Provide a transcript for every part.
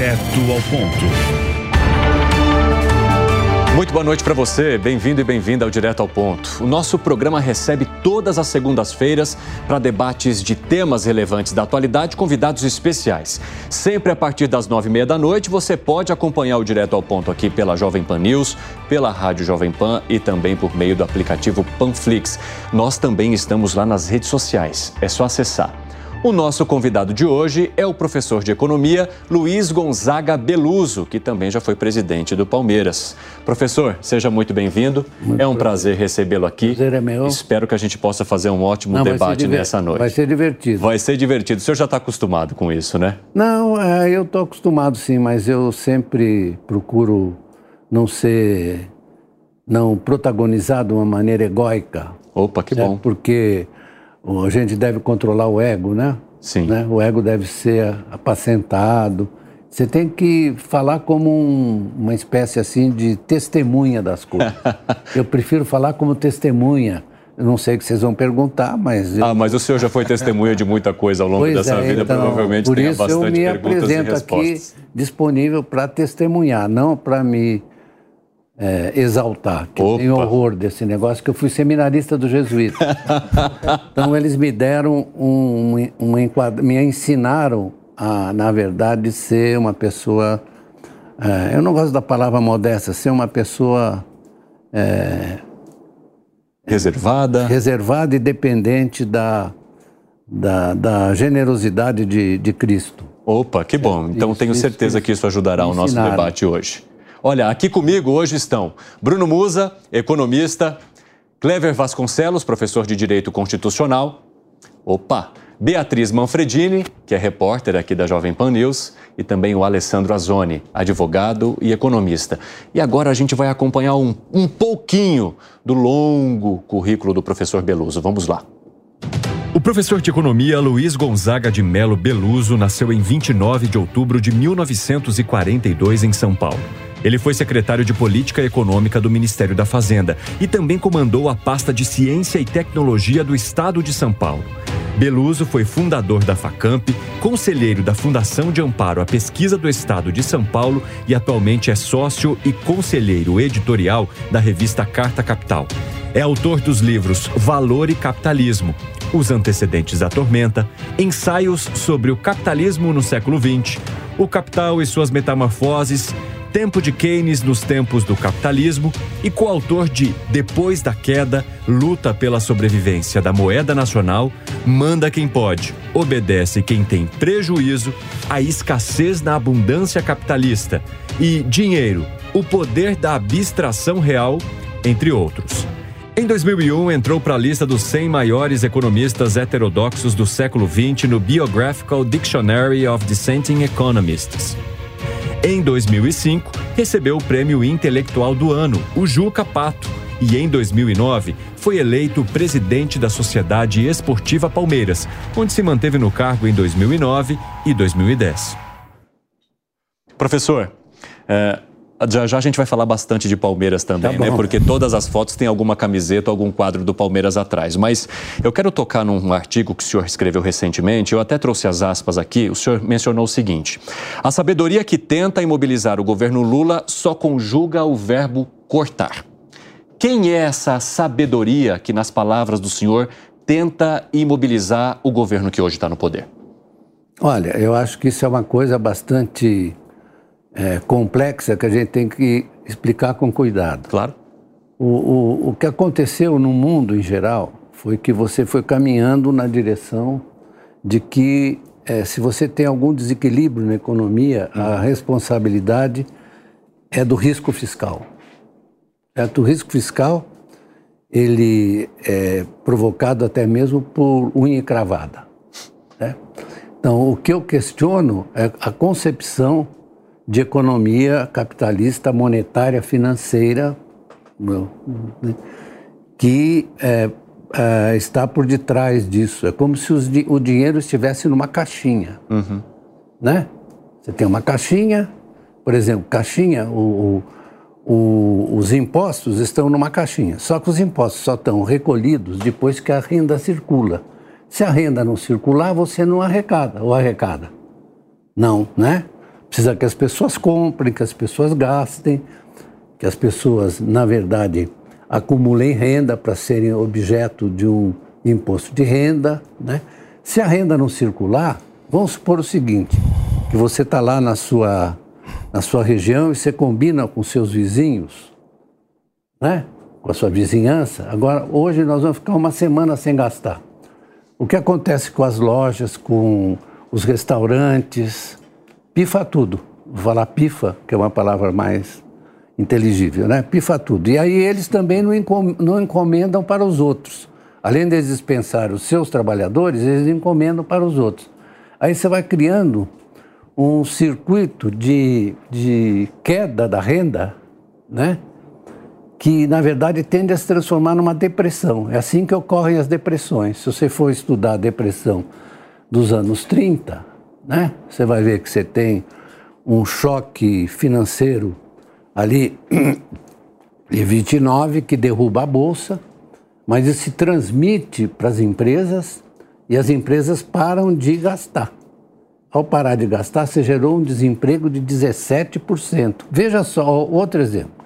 Direto ao ponto. Muito boa noite para você, bem-vindo e bem-vinda ao Direto ao Ponto. O nosso programa recebe todas as segundas-feiras para debates de temas relevantes da atualidade, convidados especiais. Sempre a partir das nove e meia da noite, você pode acompanhar o Direto ao Ponto aqui pela Jovem Pan News, pela Rádio Jovem Pan e também por meio do aplicativo Panflix. Nós também estamos lá nas redes sociais, é só acessar. O nosso convidado de hoje é o professor de economia Luiz Gonzaga Beluso, que também já foi presidente do Palmeiras. Professor, seja muito bem-vindo. É um prazer recebê-lo aqui. Prazer é meu. Espero que a gente possa fazer um ótimo Não, debate nessa noite. Vai ser divertido. Vai ser divertido. O senhor já está acostumado com isso, né? Não, é, eu estou acostumado sim, mas eu sempre procuro não ser, não protagonizar de uma maneira egóica. Opa, que certo? bom. Porque a gente deve controlar o ego, né? Sim. Né? O ego deve ser apacentado. Você tem que falar como um, uma espécie assim de testemunha das coisas. eu prefiro falar como testemunha. Eu não sei o que vocês vão perguntar, mas. Eu... Ah, mas o senhor já foi testemunha de muita coisa ao longo pois dessa é, vida, então, provavelmente por tenha isso bastante eu me perguntas apresento e respostas. aqui disponível para testemunhar, não para me é, exaltar, que Opa. eu tenho horror desse negócio, que eu fui seminarista do jesuíta. então eles me deram um, um, um me ensinaram a, na verdade, ser uma pessoa. É, eu não gosto da palavra modesta, ser uma pessoa. É, reservada. Reservada e dependente da, da, da generosidade de, de Cristo. Opa, que bom. É, então isso, tenho certeza isso, que isso ajudará o nosso debate hoje. Olha, aqui comigo hoje estão Bruno Musa, economista, Clever Vasconcelos, professor de Direito Constitucional. Opa! Beatriz Manfredini, que é repórter aqui da Jovem Pan News, e também o Alessandro Azoni, advogado e economista. E agora a gente vai acompanhar um, um pouquinho do longo currículo do professor Beluso. Vamos lá. O professor de economia Luiz Gonzaga de Melo Beluso nasceu em 29 de outubro de 1942 em São Paulo. Ele foi secretário de Política Econômica do Ministério da Fazenda e também comandou a pasta de Ciência e Tecnologia do Estado de São Paulo. Beluso foi fundador da FACAMP, conselheiro da Fundação de Amparo à Pesquisa do Estado de São Paulo e atualmente é sócio e conselheiro editorial da revista Carta Capital. É autor dos livros Valor e Capitalismo, Os Antecedentes da Tormenta, Ensaios sobre o Capitalismo no Século XX, O Capital e Suas Metamorfoses, Tempo de Keynes nos Tempos do Capitalismo e coautor de Depois da Queda, Luta pela Sobrevivência da Moeda Nacional, Manda Quem Pode, Obedece Quem Tem Prejuízo, A Escassez na Abundância Capitalista e Dinheiro, o Poder da Abstração Real, entre outros. Em 2001, entrou para a lista dos 100 maiores economistas heterodoxos do século XX no Biographical Dictionary of Dissenting Economists. Em 2005, recebeu o Prêmio Intelectual do Ano, o Juca Pato, e em 2009 foi eleito presidente da Sociedade Esportiva Palmeiras, onde se manteve no cargo em 2009 e 2010. Professor, é, já, já a gente vai falar bastante de Palmeiras também, tá né? Porque todas as fotos têm alguma camiseta ou algum quadro do Palmeiras atrás. Mas eu quero tocar num artigo que o senhor escreveu recentemente, eu até trouxe as aspas aqui. O senhor mencionou o seguinte: a sabedoria que tenta imobilizar o governo Lula só conjuga o verbo cortar. Quem é essa sabedoria que, nas palavras do senhor, tenta imobilizar o governo que hoje está no poder? Olha, eu acho que isso é uma coisa bastante é, complexa que a gente tem que explicar com cuidado. Claro. O, o, o que aconteceu no mundo em geral foi que você foi caminhando na direção de que é, se você tem algum desequilíbrio na economia, a responsabilidade é do risco fiscal. Certo? O risco fiscal ele é provocado até mesmo por unha cravada. Né? Então, o que eu questiono é a concepção de economia capitalista monetária financeira que é, é, está por detrás disso. É como se os, o dinheiro estivesse numa caixinha, uhum. né? Você tem uma caixinha, por exemplo, caixinha, o, o, os impostos estão numa caixinha. Só que os impostos só estão recolhidos depois que a renda circula. Se a renda não circular, você não arrecada ou arrecada. Não, né? Precisa que as pessoas comprem, que as pessoas gastem, que as pessoas, na verdade, acumulem renda para serem objeto de um imposto de renda. Né? Se a renda não circular, vamos supor o seguinte, que você está lá na sua, na sua região e você combina com seus vizinhos, né? com a sua vizinhança. Agora, hoje nós vamos ficar uma semana sem gastar. O que acontece com as lojas, com os restaurantes? Pifa tudo. Vou falar pifa, que é uma palavra mais inteligível, né? Pifa tudo. E aí eles também não, encomendam para os outros. Além de dispensar os seus trabalhadores, eles encomendam para os outros. Aí você vai criando um circuito de, de queda da renda, né? que na verdade tende a se transformar numa depressão. É assim que ocorrem as depressões. Se você for estudar a depressão dos anos 30, né, você vai ver que você tem um choque financeiro ali de 29 que derruba a bolsa, mas isso se transmite para as empresas e as empresas param de gastar. Ao parar de gastar, você gerou um desemprego de 17%. Veja só outro exemplo.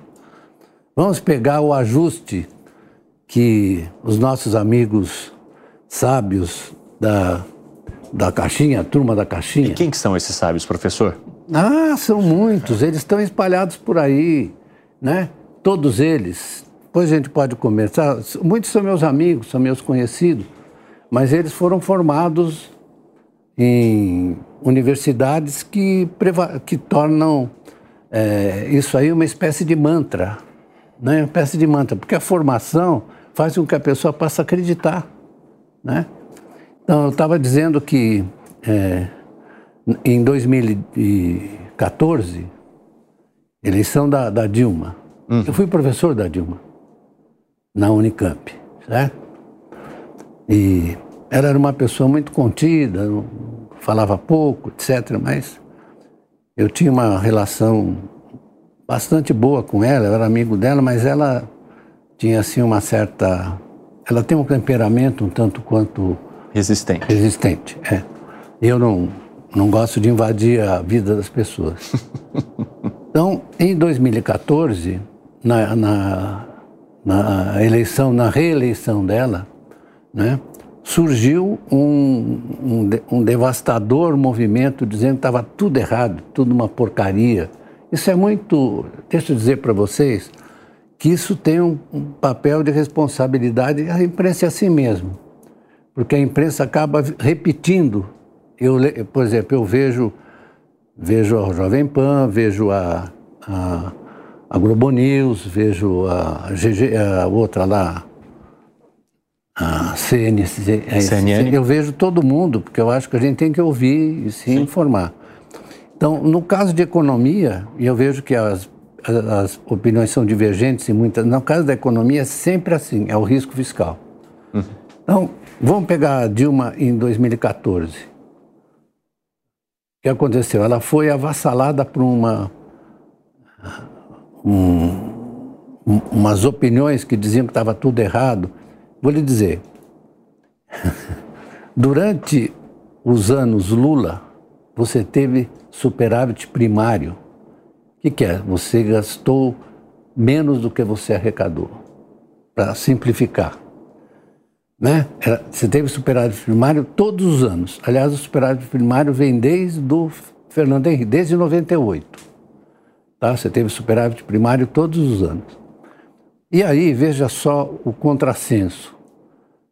Vamos pegar o ajuste que os nossos amigos sábios da, da caixinha, a turma da caixinha. E quem que são esses sábios, professor? Ah, são muitos, eles estão espalhados por aí, né? Todos eles. Depois a gente pode conversar. Muitos são meus amigos, são meus conhecidos, mas eles foram formados em universidades que, que tornam é, isso aí uma espécie de mantra né? Uma espécie de mantra, porque a formação faz com que a pessoa passe a acreditar, né? Então, eu estava dizendo que é, em 2014, eleição da, da Dilma, uhum. eu fui professor da Dilma na Unicamp, certo? E ela era uma pessoa muito contida, falava pouco, etc., mas eu tinha uma relação bastante boa com ela, eu era amigo dela, mas ela tinha assim uma certa. Ela tem um temperamento um tanto quanto. Resistente. Resistente, é. Eu não, não gosto de invadir a vida das pessoas. então, em 2014, na, na, na eleição, na reeleição dela, né, surgiu um, um, um devastador movimento dizendo que estava tudo errado, tudo uma porcaria isso é muito. Deixa eu dizer para vocês que isso tem um, um, papel de responsabilidade. A imprensa é assim mesmo, porque a imprensa acaba repetindo. Eu, por exemplo, eu vejo, vejo a Jovem Pan, vejo a, a, a Globo News, vejo a, GG, a outra lá, a CNC, CNN. Eu vejo todo mundo, porque eu acho que a gente tem que ouvir e se Sim. informar. Então, no caso de economia, e eu vejo que as, as opiniões são divergentes e muitas. No caso da economia, é sempre assim: é o risco fiscal. Uhum. Então, vamos pegar a Dilma em 2014. O que aconteceu? Ela foi avassalada por uma. Um, umas opiniões que diziam que estava tudo errado. Vou lhe dizer. Durante os anos Lula, você teve superávit primário. O que, que é? Você gastou menos do que você arrecadou, para simplificar. Né? Você teve superávit primário todos os anos. Aliás, o superávit primário vem desde o Fernando Henrique, desde 98. Tá? Você teve superávit primário todos os anos. E aí, veja só o contrassenso.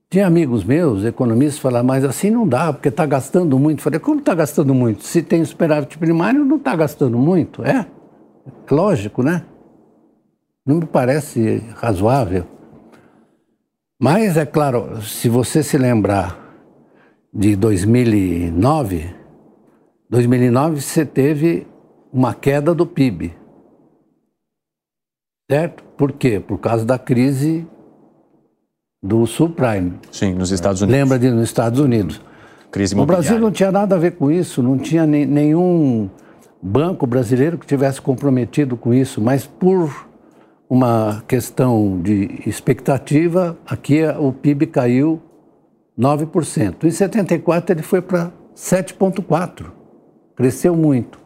Tinha amigos meus, economistas, falaram, mas assim não dá, porque está gastando muito. Falei, como está gastando muito? Se tem superávit primário, não está gastando muito. É lógico, né? Não me parece razoável. Mas, é claro, se você se lembrar de 2009, 2009 você teve uma queda do PIB. Certo? Por quê? Por causa da crise do subprime. Sim, nos Estados Unidos. Lembra de nos Estados Unidos. Crise O Brasil não tinha nada a ver com isso, não tinha nenhum banco brasileiro que tivesse comprometido com isso, mas por uma questão de expectativa, aqui o PIB caiu 9%. Em 74 ele foi para 7,4%, cresceu muito.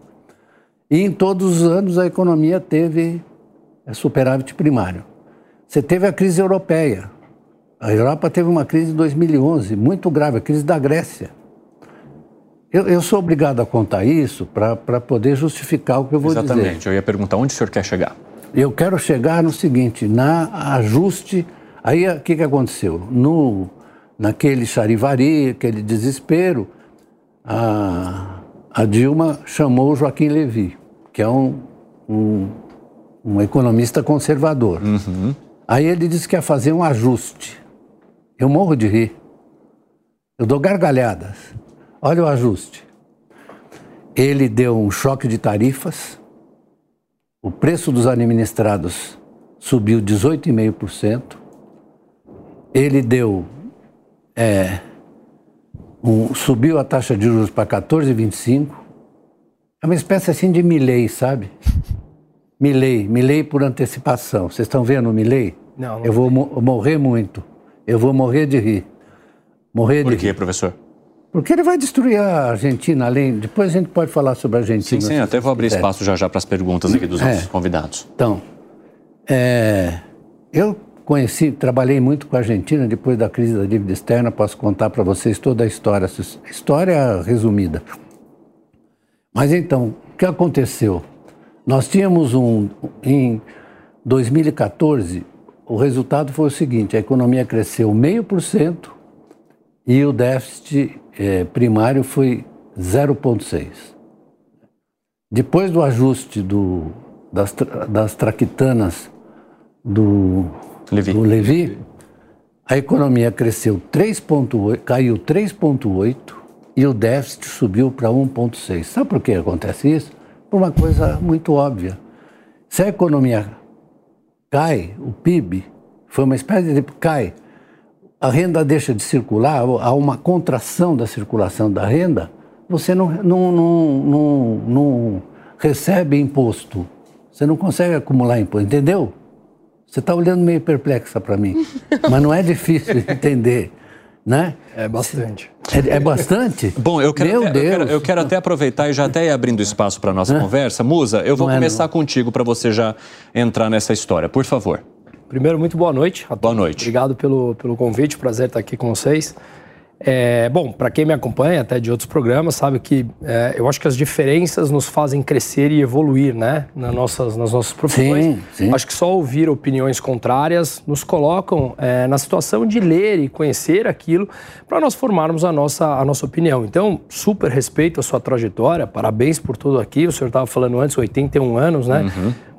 E em todos os anos a economia teve superávit primário. Você teve a crise europeia. A Europa teve uma crise em 2011, muito grave, a crise da Grécia. Eu, eu sou obrigado a contar isso para poder justificar o que eu vou Exatamente. dizer. Exatamente. Eu ia perguntar onde o senhor quer chegar. Eu quero chegar no seguinte, na ajuste. Aí o que, que aconteceu? No, naquele charivari, aquele desespero, a, a Dilma chamou o Joaquim Levy, que é um, um, um economista conservador. Uhum. Aí ele disse que ia fazer um ajuste. Eu morro de rir. Eu dou gargalhadas. Olha o ajuste. Ele deu um choque de tarifas, o preço dos administrados subiu 18,5%, ele deu. É, um, subiu a taxa de juros para 14,25%. É uma espécie assim de Milley, sabe? Milley, Milley por antecipação. Vocês estão vendo o Milley? Não, não Eu vou mo morrer muito. Eu vou morrer de rir. Morrer Por de quê, rir. professor? Porque ele vai destruir a Argentina, além. Depois a gente pode falar sobre a Argentina. Sim, sim, até vou abrir quiser. espaço já já para as perguntas aqui dos É. nossos convidados. Então, é, eu conheci, trabalhei muito com a Argentina depois da crise da dívida externa. Posso contar para vocês toda a história, história resumida. Mas então, o que aconteceu? Nós tínhamos um. Em 2014, o resultado foi o seguinte: a economia cresceu meio por cento e o déficit eh, primário foi 0,6. Depois do ajuste do, das, das traquitanas do Levi. do Levi, a economia cresceu 3,8, caiu 3,8 e o déficit subiu para 1,6. Sabe por que acontece isso? Por uma coisa muito óbvia. Se a economia cai, o PIB foi uma espécie de cai, a renda deixa de circular, há uma contração da circulação da renda, você não, não, não, não, não recebe imposto. Você não consegue acumular imposto, entendeu? Você está olhando meio perplexa para mim, mas não é difícil de entender, né? É bastante. É, é bastante? Bom, eu quero, Meu até, eu Deus. quero, eu quero até aproveitar e já até ir abrindo espaço para a nossa conversa. Musa, eu vou Não é, começar não. contigo para você já entrar nessa história, por favor. Primeiro, muito boa noite. a Boa noite. Obrigado pelo, pelo convite, prazer estar aqui com vocês. É, bom, para quem me acompanha até de outros programas, sabe que é, eu acho que as diferenças nos fazem crescer e evoluir, né? Nas nossas, nas nossas profissões. Sim, sim. Acho que só ouvir opiniões contrárias nos colocam é, na situação de ler e conhecer aquilo para nós formarmos a nossa, a nossa opinião. Então, super respeito a sua trajetória, parabéns por tudo aqui. O senhor estava falando antes, 81 anos, né?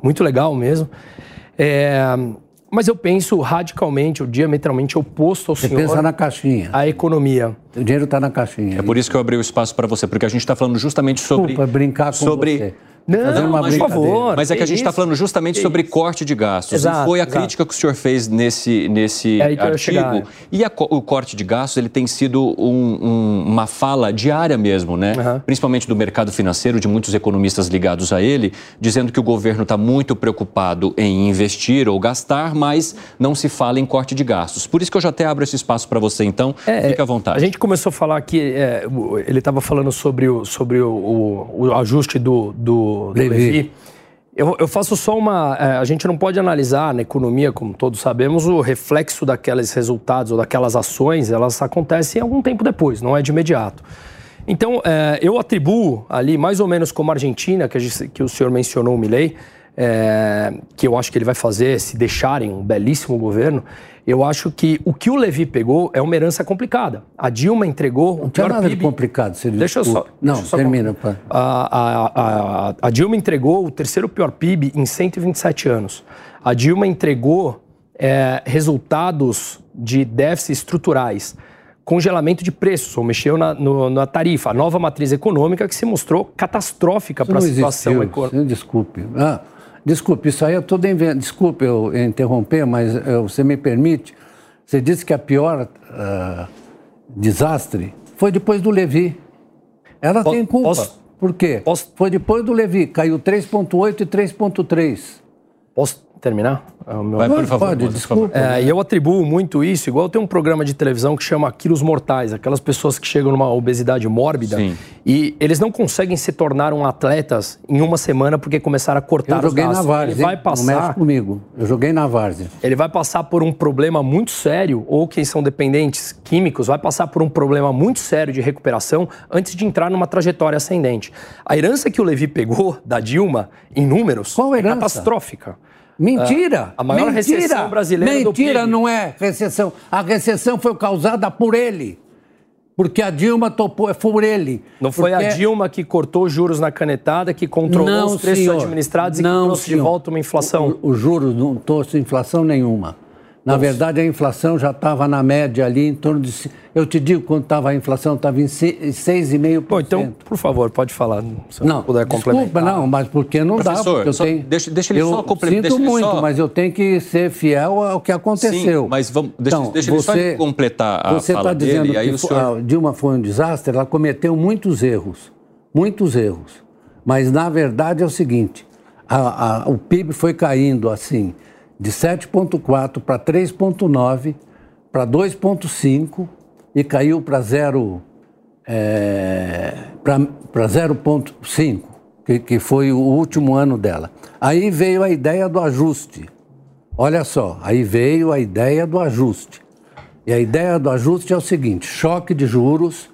Muito legal mesmo. É, mas eu penso radicalmente, ou diametralmente oposto ao Você senhor, pensa na caixinha. a economia. O dinheiro está na caixinha. É por isso que eu abri o espaço para você, porque a gente está falando justamente sobre. Desculpa brincar com sobre... você. Não, Fazendo uma por brincadeira. favor. Mas é que a gente está falando justamente Que sobre isso? corte de gastos. Exato, e foi a exato. crítica que o senhor fez nesse, nesse É aí que eu ia artigo. chegar. E a o corte de gastos ele tem sido um- um- uma fala diária mesmo, né? Aham. Principalmente do mercado financeiro, de muitos economistas ligados a ele, dizendo que o governo está muito preocupado em investir ou gastar, mas não se fala em corte de gastos. Por isso que eu já até abro esse espaço para você, então. Fique à vontade. A gente começou a falar que é, ele estava falando sobre o, sobre o, o- o ajuste do, do, do Levi. Levi. Eu, eu faço só uma. é, a gente não pode analisar na economia, como todos sabemos, o reflexo daqueles resultados ou daquelas ações, elas acontecem algum tempo depois, não é de imediato. Então, é, eu atribuo ali, mais ou menos como a Argentina, que, gente- que o senhor mencionou, o Milley, é, que eu acho que ele vai fazer se deixarem um belíssimo governo. Eu acho que o que o Levi pegou é uma herança complicada. A Dilma entregou o Não tinha pior nada de PIB. complicado. Se ele Deixa eu só. Não, eu só termina. concluir. pá. A, a, a, a Dilma entregou o terceiro pior PIB em 127 anos. A Dilma entregou é, resultados de déficits estruturais, congelamento de preços, ou mexeu na, no- na tarifa, a nova matriz econômica que se mostrou catastrófica para a situação econômica. Desculpe. Ah, desculpe, isso aí eu estou inventando. Desculpe eu interromper, mas eh, você me permite. Você disse que a pior ah, desastre foi depois do Levi. Ela tem culpa. posso- Por quê? posso- Foi depois do Levi. Caiu 3,8 e 3,3. Posso, terminar? É meu... Vai, por favor. Pode, desculpa. É, e eu atribuo muito isso, igual tem um programa de televisão que chama Quilos Mortais, aquelas pessoas que chegam numa obesidade mórbida Sim. e eles não conseguem se tornar um atletas em uma semana porque começaram a cortar eu joguei os gastos. na várzea, ele vai passar, não mexe comigo. Eu joguei na várzea. Ele vai passar por um problema muito sério, ou quem são dependentes químicos, vai passar por um problema muito sério de recuperação antes de entrar numa trajetória ascendente. A herança que o Levi pegou da Dilma, em números, Qual é catastrófica. Mentira! a maior mentira, recessão brasileira Mentira, do não é recessão. A recessão foi causada por ele. Porque a Dilma topou, é por ele. Não foi porque... a Dilma que cortou juros na canetada, que controlou não, os preços senhor. administrados e não, que trouxe senhor. de volta uma inflação? Os juros não trouxe inflação nenhuma. Na Nossa. verdade, a inflação já estava na média ali em torno de. Eu te digo quando estava a inflação, estava em 6,5%. Bom, então, por favor, pode falar. Se não, puder desculpa, não, mas porque não Professor, dá. Porque eu tenho, deixa, deixa ele eu só complementar. Sinto muito, só... mas eu tenho que ser fiel ao que aconteceu. Sim, mas vamos, deixa, então, deixa você, ele só completar a você fala tá dizendo dele. Que senhor... a Dilma foi um desastre, ela cometeu muitos erros. Muitos erros. Mas, na verdade, é o seguinte: a, a, o PIB foi caindo assim de 7,4 para 3,9 para 2,5 e caiu para 0 é, para 0,5, que, que foi o último ano dela. Aí veio a ideia do ajuste. Olha só, aí veio a ideia do ajuste. E a ideia do ajuste é o seguinte: choque de juros,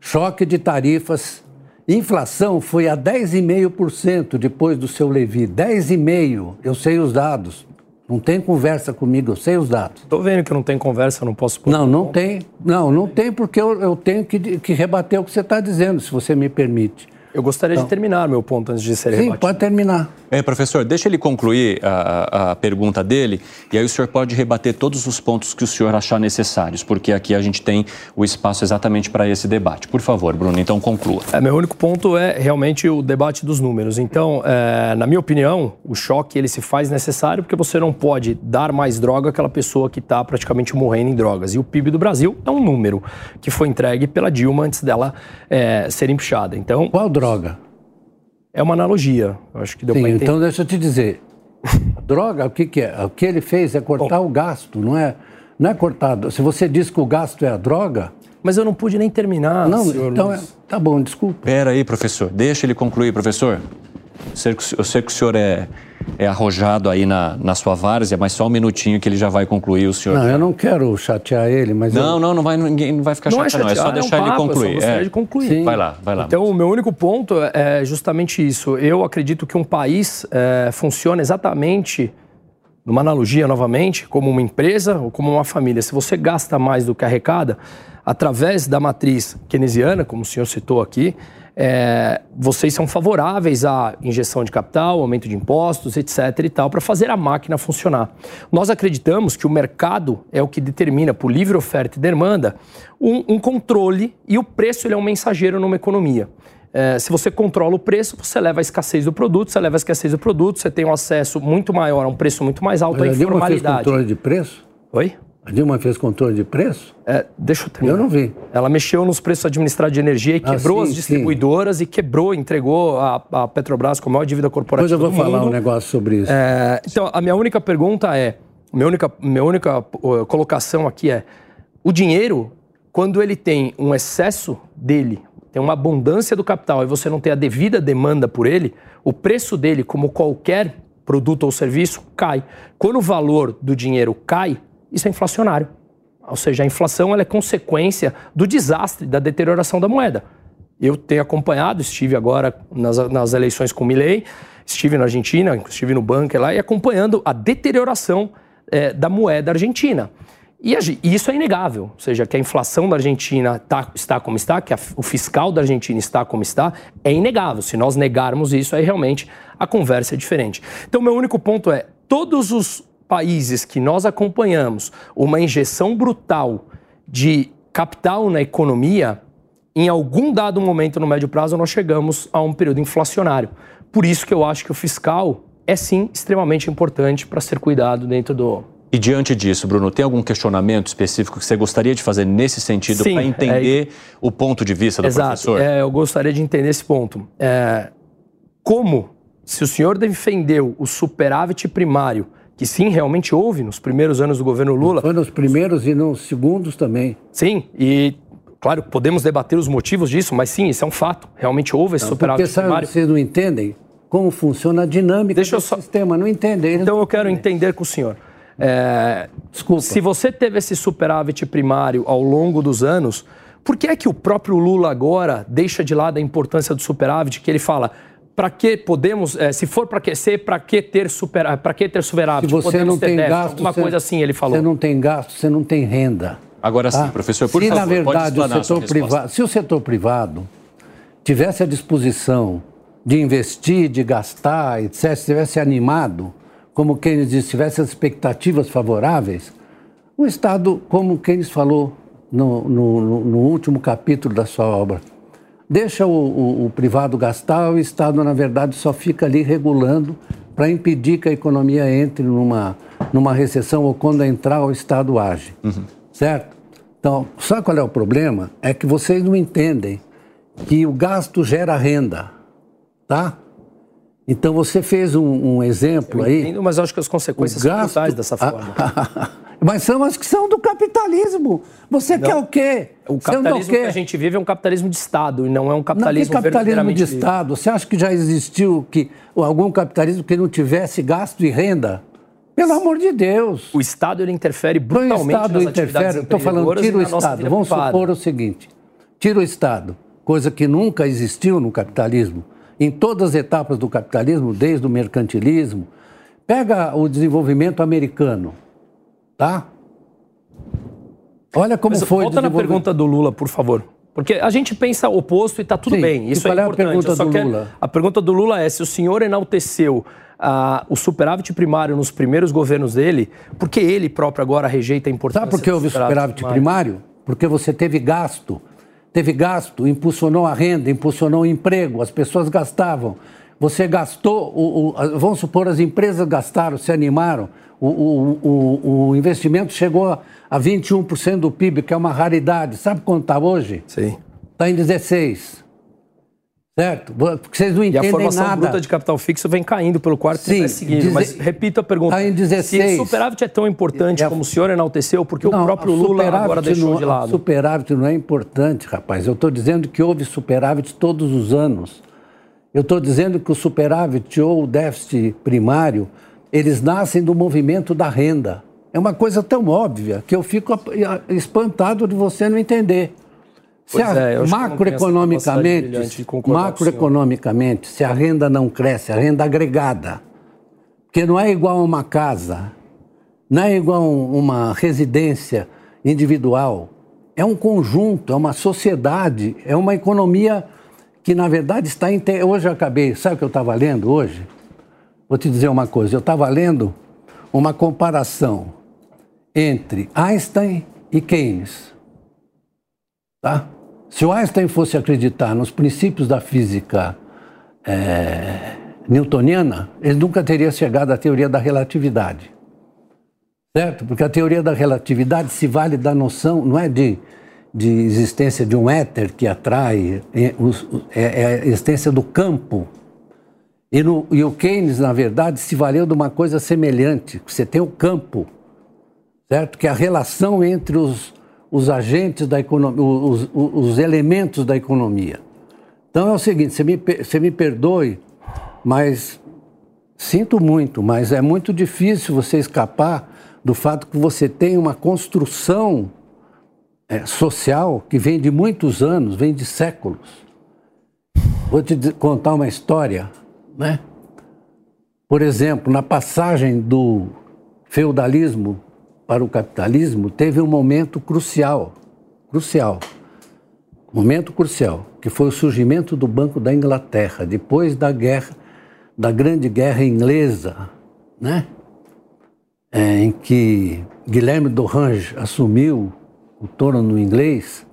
choque de tarifas. Inflação foi a 10,5% depois do seu Levi. 10,5%, eu sei os dados. Não tem conversa comigo, eu sei os dados. Estou vendo que não tem conversa, não posso... Não, não tem. Não, não tem porque eu, eu tenho que, que rebater o que você está dizendo, se você me permite. Eu gostaria então, de terminar meu ponto antes de ser Sim, rebatido. pode terminar. É, professor, deixa ele concluir a, a, pergunta dele e aí o senhor pode rebater todos os pontos que o senhor achar necessários, porque aqui a gente tem o espaço exatamente para esse debate. Por favor, Bruno, então conclua. É, meu único ponto é realmente o debate dos números. Então, é, na minha opinião, o choque ele se faz necessário porque você não pode dar mais droga àquela pessoa que está praticamente morrendo em drogas. E o PIB do Brasil é um número que foi entregue pela Dilma antes dela é, ser empichada. Então, Qual droga? É uma analogia. Eu acho que deu Sim, então deixa eu te dizer. A droga, o que, que é? O que ele fez é cortar Bom, o gasto, não é, não é cortado. Se você diz que o gasto é a droga. Mas eu não pude nem terminar. Não, então é, tá bom, desculpa. Pera aí, professor. Deixa ele concluir, professor. Eu sei que o senhor é é arrojado aí na, na sua várzea, mas só um minutinho que ele já vai concluir o senhor. Não, eu não quero chatear ele, mas. Não, eu... não, não vai, ninguém não vai ficar não chateado, é, chateado, não. É só deixar é um papo, ele concluir. É. De concluir. Sim. Vai lá, vai lá. Então, o meu único ponto é justamente isso. Eu acredito que um país é, funciona exatamente numa analogia novamente, como uma empresa ou como uma família. Se você gasta mais do que arrecada, através da matriz keynesiana, como o senhor citou aqui, é, vocês são favoráveis à injeção de capital, aumento de impostos, etc. e tal, para fazer a máquina funcionar. Nós acreditamos que o mercado é o que determina, por livre oferta e demanda, um, um controle e o preço ele é um mensageiro numa economia. É, se você controla o preço, você leva a escassez do produto, você leva a escassez do produto, você tem um acesso muito maior a um preço muito mais alto Mas à informalidade. Fez controle de preço? Oi? A Dilma fez controle de preço? É, deixa eu terminar. Eu não vi. Ela mexeu nos preços administrados de energia e ah, quebrou ah, sim, as distribuidoras sim. e quebrou, entregou a, a, Petrobras com a maior dívida corporativa Depois eu vou falar um negócio sobre isso. É, então, a minha única pergunta é, minha única, minha única uh, colocação aqui é, o dinheiro, quando ele tem um excesso dele, tem uma abundância do capital e você não tem a devida demanda por ele, o preço dele, como qualquer produto ou serviço, cai. Quando o valor do dinheiro cai, isso é inflacionário. Ou seja, a inflação é consequência do desastre, da deterioração da moeda. Eu tenho acompanhado, estive agora nas, nas eleições com o Milley, estive na Argentina, estive no banco lá e acompanhando a deterioração é, da moeda argentina. E, e, isso é inegável, ou seja, que a inflação da Argentina tá, está como está, que a, o fiscal da Argentina está como está, é inegável. Se nós negarmos isso, aí realmente a conversa é diferente. Então, meu único ponto é: todos os países que nós acompanhamos uma injeção brutal de capital na economia, em algum dado momento no médio prazo nós chegamos a um período inflacionário. Por isso que eu acho que o fiscal é sim extremamente importante para ser cuidado dentro do, e diante disso, Bruno, tem algum questionamento específico que você gostaria de fazer nesse sentido para entender é... o ponto de vista do Exato. professor? É, eu gostaria de entender esse ponto. É, como, se o senhor defendeu o superávit primário que sim, realmente houve nos primeiros anos do governo Lula. Foi nos primeiros e nos segundos também. Sim, e claro, podemos debater os motivos disso, mas sim, isso é um fato. Realmente houve esse não, superávit porque, sabe, Vocês não entendem como funciona a dinâmica Deixa do só... sistema, não entendem. Então eu quero entender com o senhor. É, Desculpa. Se você teve esse superávit primário ao longo dos anos, por que é que o próprio Lula agora deixa de lado a importância do superávit, que ele fala, para que podemos, é, se for para aquecer, para que ter super, para que ter superávit? Se você podemos não tem déficit, gasto, alguma você, coisa assim, ele falou. Você não tem gasto, você não tem renda. Agora sim, ah, professor, por se, favor, na verdade o setor privado, se o setor privado tivesse a disposição de investir, de gastar, etc., se tivesse animado, como Keynes disse, tivesse as expectativas favoráveis, o Estado, como Keynes falou no, no, no último capítulo da sua obra, deixa o, o, o, privado gastar, o Estado, na verdade, só fica ali regulando para impedir que a economia entre numa, numa recessão ou quando entrar, o Estado age. Uhum. Certo? Então, sabe qual é o problema? É que vocês não entendem que o gasto gera renda. Tá? Então você fez um, um exemplo aí. Entendo, mas acho que as consequências são brutais dessa forma. mas são as que são do capitalismo. Você não, quer o quê? O capitalismo que a gente vive é um capitalismo de Estado e não é um capitalismo Não, que capitalismo de Estado? Você acha que já existiu que, algum capitalismo que não tivesse gasto e renda? Pelo amor de Deus. O Estado ele interfere brutalmente o Estado nas interfere, Estou falando, tira o Estado. Vamos privada. supor o seguinte, tira o Estado, coisa que nunca existiu no capitalismo em todas as etapas do capitalismo, desde o mercantilismo. Pega o desenvolvimento americano, tá? Olha como Mas foi. Volta na pergunta do Lula, por favor. Porque a gente pensa oposto e está tudo Sim. bem. Isso é, é importante. a pergunta do. Lula? A pergunta do Lula é se o senhor enalteceu ah, o superávit primário nos primeiros governos dele, por que ele próprio agora rejeita a importância Sabe por que houve superávit primário? primário? Porque você teve gasto teve gasto, impulsionou a renda, impulsionou o emprego, as pessoas gastavam. Você gastou, o, o, vamos supor, as empresas gastaram, se animaram, o, o investimento chegou a 21% do PIB, que é uma raridade. Sabe quanto está hoje? Sim. Está em 16%. Certo? Porque vocês não entendem nada. E a formação nada. bruta de capital fixo vem caindo pelo quarto Sim, seguindo. Mas repito a pergunta. Está em 16. Se o superávit é tão importante é, como o senhor enalteceu, porque não, o próprio Lula agora deixou não, de lado. Superávit não é importante, rapaz. Eu estou dizendo que houve superávit todos os anos. Eu estou dizendo que o superávit ou o déficit primário, eles nascem do movimento da renda. É uma coisa tão óbvia que eu fico espantado de você não entender. Se a, é, macroeconomicamente, macroeconomicamente, se a renda não cresce, a renda agregada, porque não é igual a uma casa, não é igual a uma residência individual, é um conjunto, é uma sociedade, é uma economia que, na verdade, está... Inter... Hoje eu acabei, sabe o que eu estava lendo hoje? Vou te dizer uma coisa, eu estava lendo uma comparação entre Einstein e Keynes. Tá? Se o Einstein fosse acreditar nos princípios da física é, newtoniana, ele nunca teria chegado à teoria da relatividade. Certo? Porque a teoria da relatividade se vale da noção, não é de, de existência de um éter que atrai, é, é, é a existência do campo. E, no, e o Keynes, na verdade, se valeu de uma coisa semelhante. Você tem o campo, certo? Que é a relação entre os, os agentes da economia, os, os, elementos da economia. Então é o seguinte, você me, você me perdoe, mas sinto muito, mas é muito difícil você escapar do fato que você tem uma construção é, social que vem de muitos anos, vem de séculos. Vou te contar uma história, né? Por exemplo, na passagem do feudalismo para o capitalismo teve um momento crucial, crucial, momento crucial, que foi o surgimento do Banco da Inglaterra depois da guerra, da Grande Guerra Inglesa, né? É, em que Guilherme d'Orange assumiu o trono inglês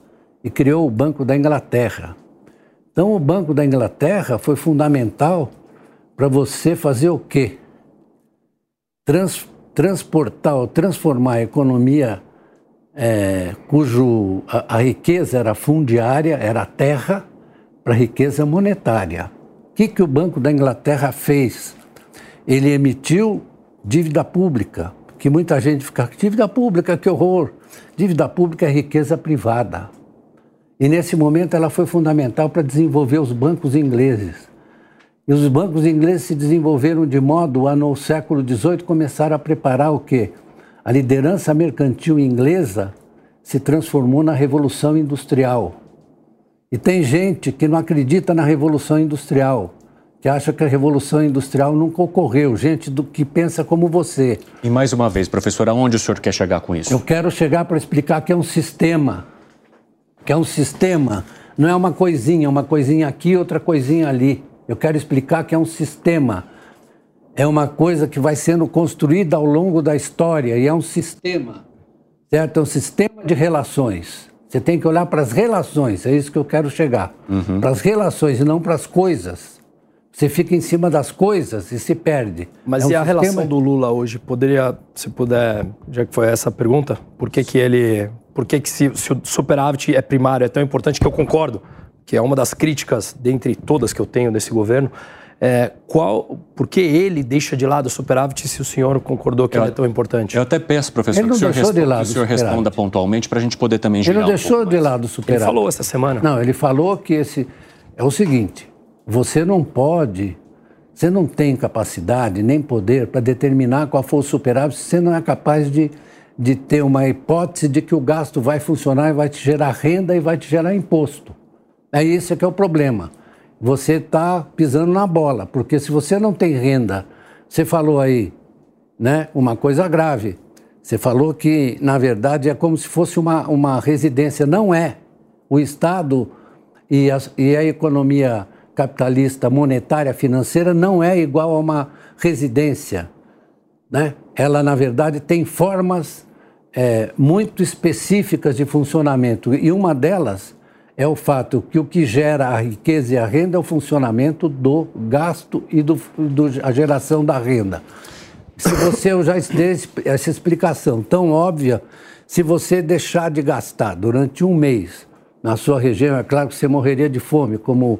e criou o Banco da Inglaterra. Então, o Banco da Inglaterra foi fundamental para você fazer o quê? Trans transportar ou transformar a economia é, cujo a, a, riqueza era fundiária, era terra, para riqueza monetária. O que, que o Banco da Inglaterra fez? Ele emitiu dívida pública, que muita gente fica, dívida pública, que horror. Dívida pública é riqueza privada. E nesse momento ela foi fundamental para desenvolver os bancos ingleses. E os bancos ingleses se desenvolveram de modo a, no século XVIII, começar a preparar o quê? A liderança mercantil inglesa se transformou na Revolução Industrial. E tem gente que não acredita na Revolução Industrial, que acha que a Revolução Industrial nunca ocorreu, gente do que pensa como você. E mais uma vez, professor, aonde o senhor quer chegar com isso? Eu quero chegar para explicar que é um sistema que é um sistema, não é uma coisinha, uma coisinha aqui, outra coisinha ali. Eu quero explicar que é um sistema. É uma coisa que vai sendo construída ao longo da história e é um sistema, certo? É um sistema de relações. Você tem que olhar para as relações, é isso que eu quero chegar. Uhum. Para as relações e não para as coisas. Você fica em cima das coisas e se perde. Mas é um e a sistema... relação do Lula hoje? Poderia, se puder, já que foi essa a pergunta, por que, que ele por que, que se, se, o superávit é primário, é tão importante que eu concordo, que é uma das críticas, dentre todas que eu tenho desse governo, é, qual, por que ele deixa de lado o superávit se o senhor concordou que eu, ele é tão importante? Eu até peço, professor, que o senhor, responda, de lado o senhor responda pontualmente para a gente poder também Ele não deixou um de lado o superávit. Ele falou essa semana. Não, ele falou que esse é o seguinte, você não pode, você não tem capacidade nem poder para determinar qual for o superávit se você não é capaz de de ter uma hipótese de que o gasto vai funcionar e vai te gerar renda e vai te gerar imposto. É isso que é o problema. Você está pisando na bola, porque se você não tem renda, você falou aí, né, uma coisa grave. Você falou que, na verdade, é como se fosse uma, uma residência. Não é. O Estado e a, e a economia capitalista, monetária, financeira não é igual a uma residência. Né? Ela, na verdade, tem formas é, muito específicas de funcionamento. E uma delas é o fato que o que gera a riqueza e a renda é o funcionamento do gasto e do, do a geração da renda. Se você eu já dei essa explicação tão óbvia, se você deixar de gastar durante um mês na sua região, é claro que você morreria de fome, como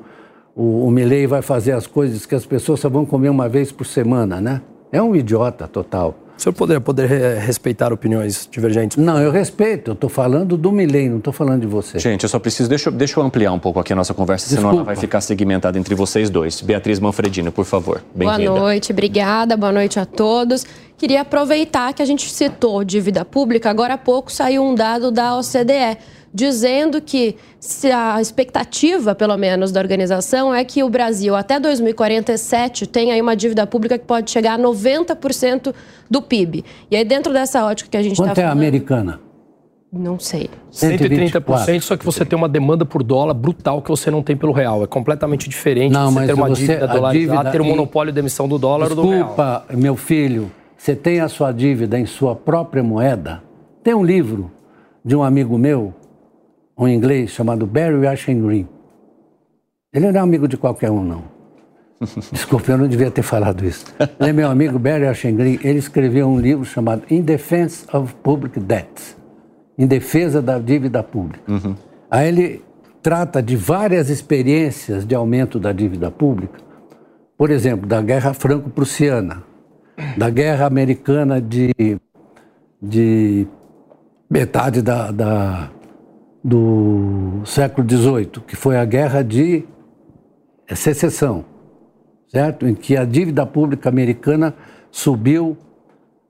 o, o Milley vai fazer as coisas que as pessoas só vão comer uma vez por semana, né? É um idiota total. O senhor poderia poder respeitar opiniões divergentes? Não, eu respeito. Eu estou falando do Milei, não estou falando de você. Gente, eu só preciso. Deixa, deixa eu ampliar um pouco aqui a nossa conversa, Desculpa. senão ela vai ficar segmentada entre vocês dois. Beatriz Manfredino, por favor. Boa noite, obrigada. Boa noite a todos. Queria aproveitar que a gente citou dívida pública. Agora há pouco saiu um dado da OCDE dizendo que se a expectativa, pelo menos, da organização é que o Brasil, até 2047, tenha aí uma dívida pública que pode chegar a 90% do PIB. E aí, dentro dessa ótica que a gente está falando... Quanto é a americana? Não sei. 130%, só que você tem uma demanda por dólar brutal que você não tem pelo real. É completamente diferente não, você ter uma você, dívida dolarizada, ter o um monopólio de emissão do dólar Desculpa, ou do real. Desculpa, meu filho, você tem a sua dívida em sua própria moeda? Tem um livro de um amigo meu, um inglês chamado Barry Ashen Green. Ele não é amigo de qualquer um, não. Desculpe, eu não devia ter falado isso. Ele é meu amigo Barry Ashen Green. Ele escreveu um livro chamado In Defense of Public Debt Em Defesa da Dívida Pública. Uhum. Aí ele trata de várias experiências de aumento da dívida pública. Por exemplo, da Guerra Franco-Prussiana, da Guerra Americana de, de metade da, da do século XVIII, que foi a guerra de secessão, certo? Em que a dívida pública americana subiu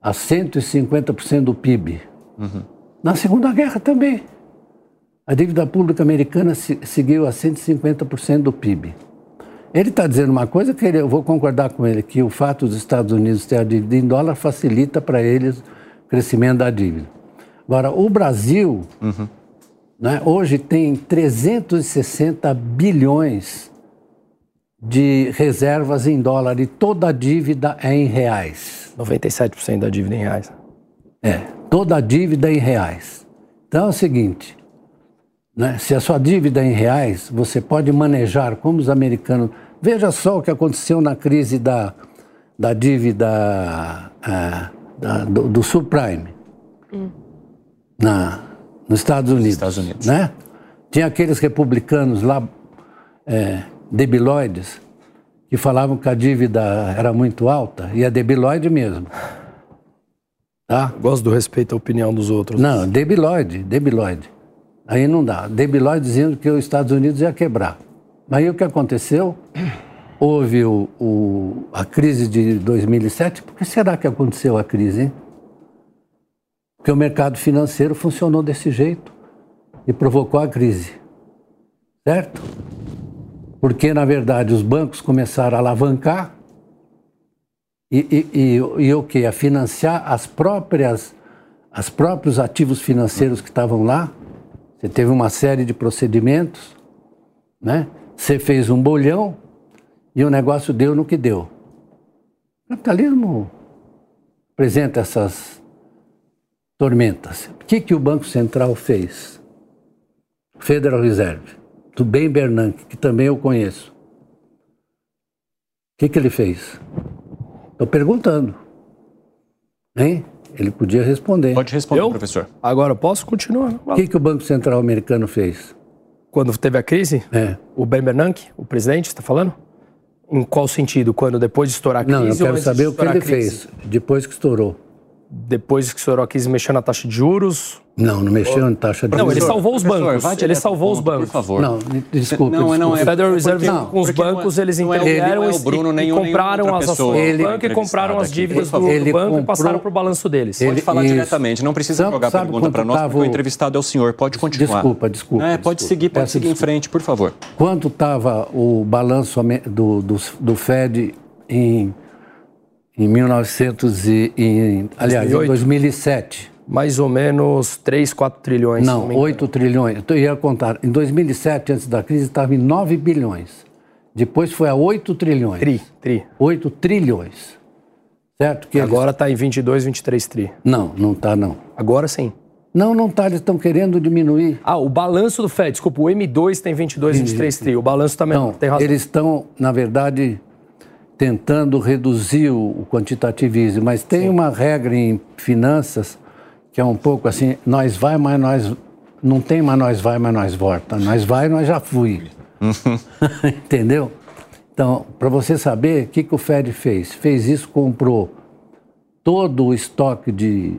a 150% do PIB. Uhum. Na Segunda Guerra também. A dívida pública americana se, seguiu a 150% do PIB. Ele está dizendo uma coisa que ele, eu vou concordar com ele, que o fato dos Estados Unidos ter a dívida em dólar facilita para eles o crescimento da dívida. Agora, o Brasil uhum né, hoje tem 360 bilhões de reservas em dólar e toda a dívida é em reais. 97% da dívida em reais. É, toda a dívida é em reais. Então é o seguinte, né, se a sua dívida é em reais, você pode manejar como os americanos. Veja só o que aconteceu na crise da, da dívida é, da, do, do subprime. Hum. Na, nos Estados Unidos. Estados Unidos. Né? Tinha aqueles republicanos lá, é, debiloides, que falavam que a dívida era muito alta, e é debiloide mesmo. Tá? Gosto do respeito à opinião dos outros. Não, debilóide, debilóide. Aí não dá. Debilóide dizendo que os Estados Unidos ia quebrar. Mas aí o que aconteceu? Houve o, o, a crise de 2007. Por que será que aconteceu a crise, hein? Porque o mercado financeiro funcionou desse jeito e provocou a crise. Certo? Porque, na verdade, os bancos começaram a alavancar e, e, e, e o que? A financiar as próprias, as próprios ativos financeiros que estavam lá. Você teve uma série de procedimentos, né? Você fez um bolhão e o negócio deu no que deu. O capitalismo apresenta essas tormentas. O que, que o Banco Central fez? Federal Reserve, do Ben Bernanke, que também eu conheço. O que, que ele fez? Estou perguntando. Hein? Ele podia responder. Pode responder, eu? professor. Agora, posso continuar? O que, que o Banco Central americano fez? Quando teve a crise? É. O Ben Bernanke, o presidente, está falando? Em qual sentido? Quando depois de estourar a crise? Não, eu quero saber o que ele fez depois que estourou. Depois que a crise, mexendo na taxa de juros? Não, não mexeu em taxa de Não, ele salvou os bancos. Ele salvou os bancos. Por favor. Não, desculpe. Não, não, é o Federal Reserve com os bancos, eles intervieram é o Bruno, e compraram as ações do banco e compraram as dívidas do, do banco e passaram para o balanço deles. Pode falar diretamente, não precisa jogar pergunta para nós, porque o entrevistado é o senhor. Pode continuar. Desculpa, desculpa. É, pode seguir, pode seguir em frente, por favor. Quanto estava o balanço do, do, do Fed em, em 1900 e, em, aliás, em 2007? Mais ou menos 3, 4 trilhões. Não, não 8 trilhões. Eu ia contar. Em 2007, antes da crise, estava em 9 bilhões. Depois foi a 8 trilhões. Tri, tri. 8 trilhões. Certo? Que Agora está eles... em 22, 23 tri. Não, não está não. Agora sim. Não, não está. Eles estão querendo diminuir. Ah, o balanço do FED, desculpa, o M2 tem 22, 23 tri. O balanço também não, tem razão. Eles estão, na verdade, tentando reduzir o quantitativismo, mas tem sim. uma regra em finanças que é um pouco assim, nós vai, mas nós não tem, mas nós vai, mas nós volta. Nós vai, nós já fui. Entendeu? Então, para você saber, o que, que o Fed fez? Fez isso, comprou todo o estoque de,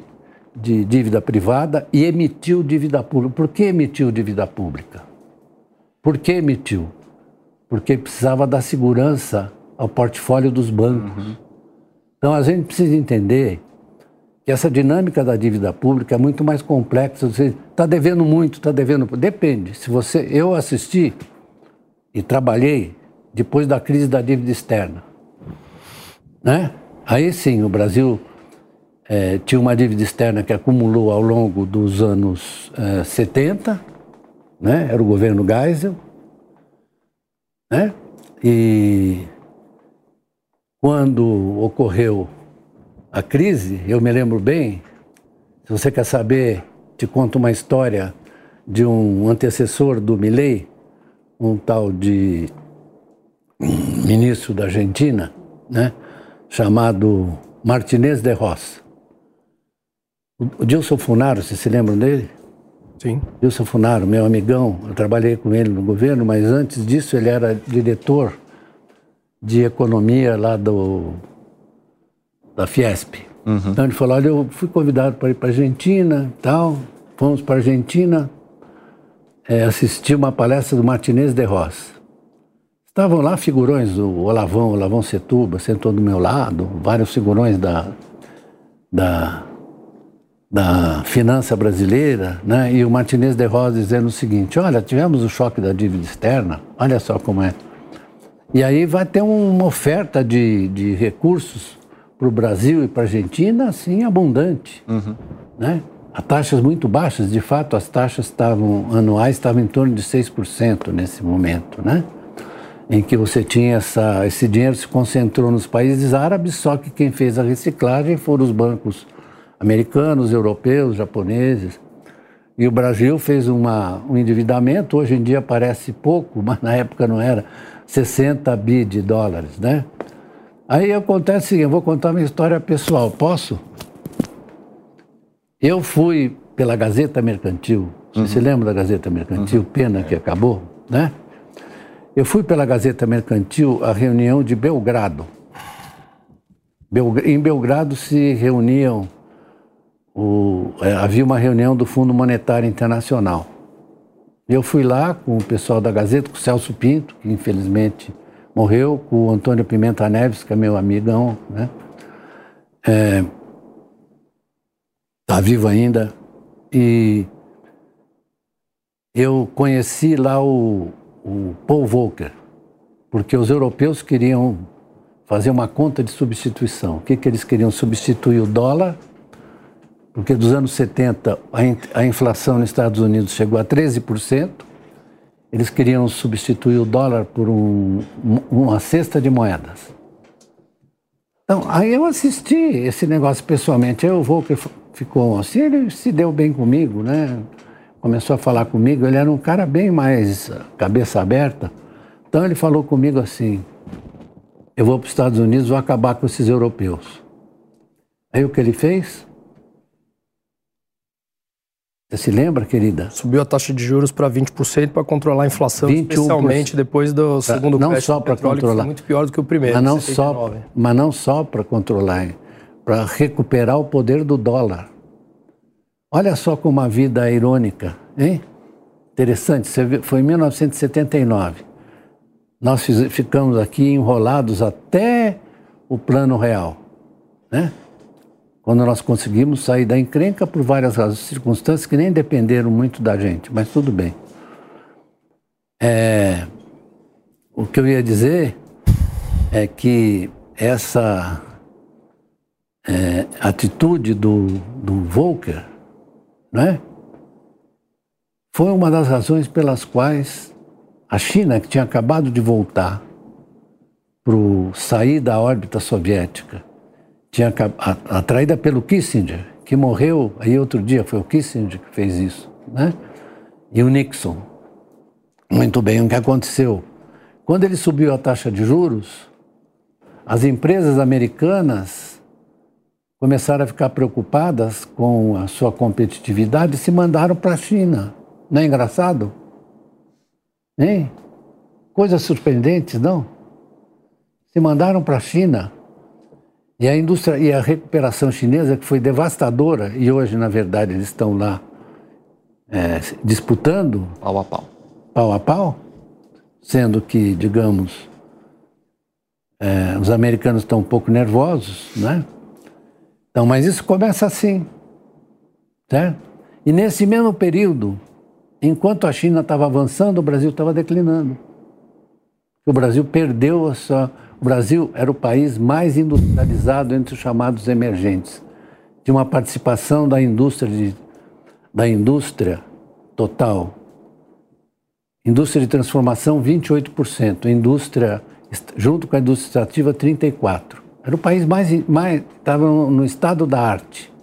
de dívida privada e emitiu dívida pública. Por que emitiu dívida pública? Por que emitiu? Porque precisava dar segurança ao portfólio dos bancos. Uhum. Então, a gente precisa entender que essa dinâmica da dívida pública é muito mais complexa. Você está devendo muito, está devendo. Depende. Se você, eu assisti e trabalhei depois da crise da dívida externa, né? Aí sim, o Brasil é, tinha uma dívida externa que acumulou ao longo dos anos é, 70, né? Era o governo Geisel, né? E quando ocorreu a crise, eu me lembro bem, se você quer saber, te conto uma história de um antecessor do Milei, um tal de ministro da Argentina, né, chamado Martinez de Ross. O Dilson Funaro, vocês se lembram dele? Sim. Dilson Funaro, meu amigão, eu trabalhei com ele no governo, mas antes disso ele era diretor de economia lá do da Fiesp. Uhum. Então ele falou, olha, eu fui convidado para ir para a Argentina tal, fomos para a Argentina é, assistir uma palestra do Martinez de Ross. Estavam lá figurões, o Olavão, o Olavão Setuba, sentou do meu lado, vários figurões da, da, da finança brasileira, né? e o Martinez de Ross dizendo o seguinte, olha, tivemos o choque da dívida externa, olha só como é. E aí vai ter uma oferta de, de recursos para o Brasil e para a Argentina, assim, abundante. Uhum. Né? A taxas muito baixas, de fato, as taxas estavam anuais estavam em torno de 6% nesse momento, né? Em que você tinha essa, esse dinheiro se concentrou nos países árabes, só que quem fez a reciclagem foram os bancos americanos, europeus, japoneses. E o Brasil fez uma, um endividamento, hoje em dia parece pouco, mas na época não era, 60 bi de dólares, né? Aí acontece o seguinte, eu vou contar minha história pessoal, posso? Eu fui pela Gazeta Mercantil, você uhum. se lembra da Gazeta Mercantil, uhum. pena que acabou, né? Eu fui pela Gazeta Mercantil à reunião de Belgrado. Em Belgrado se reuniam o, é, havia uma reunião do Fundo Monetário Internacional. Eu fui lá com o pessoal da Gazeta, com o Celso Pinto, que infelizmente morreu, com o Antônio Pimenta Neves, que é meu amigão, né? É, tá vivo ainda. E eu conheci lá o, o Paul Volcker, porque os europeus queriam fazer uma conta de substituição. O que, que eles queriam? Substituir o dólar, porque dos anos 70 a, inflação nos Estados Unidos chegou a 13%, eles queriam substituir o dólar por um, uma cesta de moedas. Então, aí eu assisti esse negócio pessoalmente. Aí o Volcker ficou assim, ele se deu bem comigo, né? Começou a falar comigo, ele era um cara bem mais cabeça aberta. Então ele falou comigo assim: eu vou para os Estados Unidos, vou acabar com esses europeus. Aí o que ele fez? Você se lembra, querida? Subiu a taxa de juros para 20% para controlar a inflação, 21%. especialmente depois do segundo Não só para controlar. muito pior do que o primeiro. Mas não só, mas não só para controlar, para recuperar o poder do dólar. Olha só como a vida é irônica, hein? Interessante, foi em 1979. Nós ficamos aqui enrolados até o plano real, né? Quando nós conseguimos sair da encrenca por várias razões, circunstâncias que nem dependeram muito da gente, mas tudo bem. É, o que eu ia dizer é que essa é, atitude do, do Volcker, né, foi uma das razões pelas quais a China, que tinha acabado de voltar para sair da órbita soviética, tinha atraída pelo Kissinger, que morreu aí outro dia, foi o Kissinger que fez isso, né? E o Nixon. Muito bem, o que aconteceu? Quando ele subiu a taxa de juros, as empresas americanas começaram a ficar preocupadas com a sua competitividade e se mandaram para a China. Não é engraçado? Hein? Coisas surpreendentes, não? Se mandaram para a China e a indústria e a recuperação chinesa que foi devastadora e hoje na verdade eles estão lá é, disputando pau a pau, pau a pau, sendo que digamos é, os americanos estão um pouco nervosos, né? Então, mas isso começa assim, certo? E nesse mesmo período enquanto a China estava avançando, o Brasil estava declinando. O Brasil perdeu a sua. O Brasil era o país mais industrializado entre os chamados emergentes. Tinha uma participação da indústria, de, da indústria total. Indústria de transformação, 28%. Indústria, junto com a indústria extrativa, 34%. Era o país mais. mais estava no estado da arte.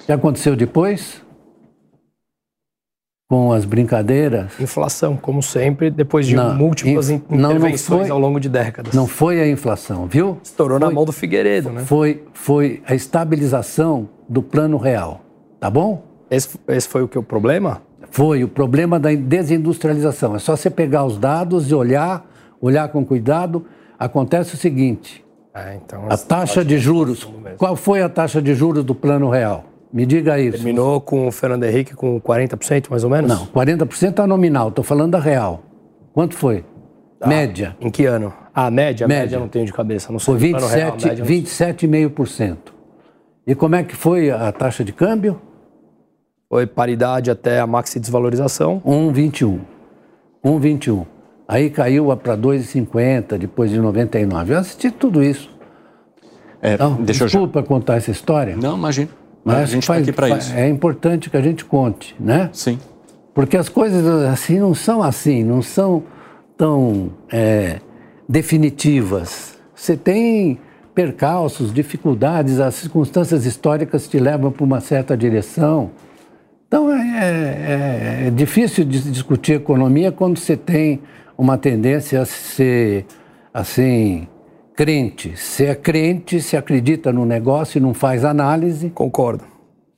O que aconteceu depois? Com as brincadeiras. Inflação, como sempre, depois de não, múltiplas não, intervenções não foi, ao longo de décadas. Não foi a inflação, viu? Estourou foi, na mão do Figueiredo, né? Foi, foi a estabilização do plano real, tá bom? Esse, esse foi o que o problema? Foi o problema da desindustrialização. É só você pegar os dados e olhar, olhar com cuidado. Acontece o seguinte: é, então, a taxa de juros. Qual foi a taxa de juros do plano real? Me diga isso. Terminou com o Fernando Henrique com 40% mais ou menos? Não, 40% é nominal, estou falando da real. Quanto foi? Ah, média. Em que ano? Ah, média? Média, média não tenho de cabeça, não sei. Foi 27,5%. 27, e como é que foi a taxa de câmbio? Foi paridade até a maxi desvalorização. 1,21. 1,21. Aí caiu para 2,50 depois de 99. Eu assisti tudo isso. É, então, desculpa eu já... contar essa história. Não, imagina. Mas a gente está aqui para isso. É importante que a gente conte, né? Sim. Porque as coisas assim não são assim, não são tão é, definitivas. Você tem percalços, dificuldades, as circunstâncias históricas te levam para uma certa direção. Então é, é, é, difícil discutir economia quando você tem uma tendência a ser assim crente. Se é crente, se acredita no negócio e não faz análise. Concordo.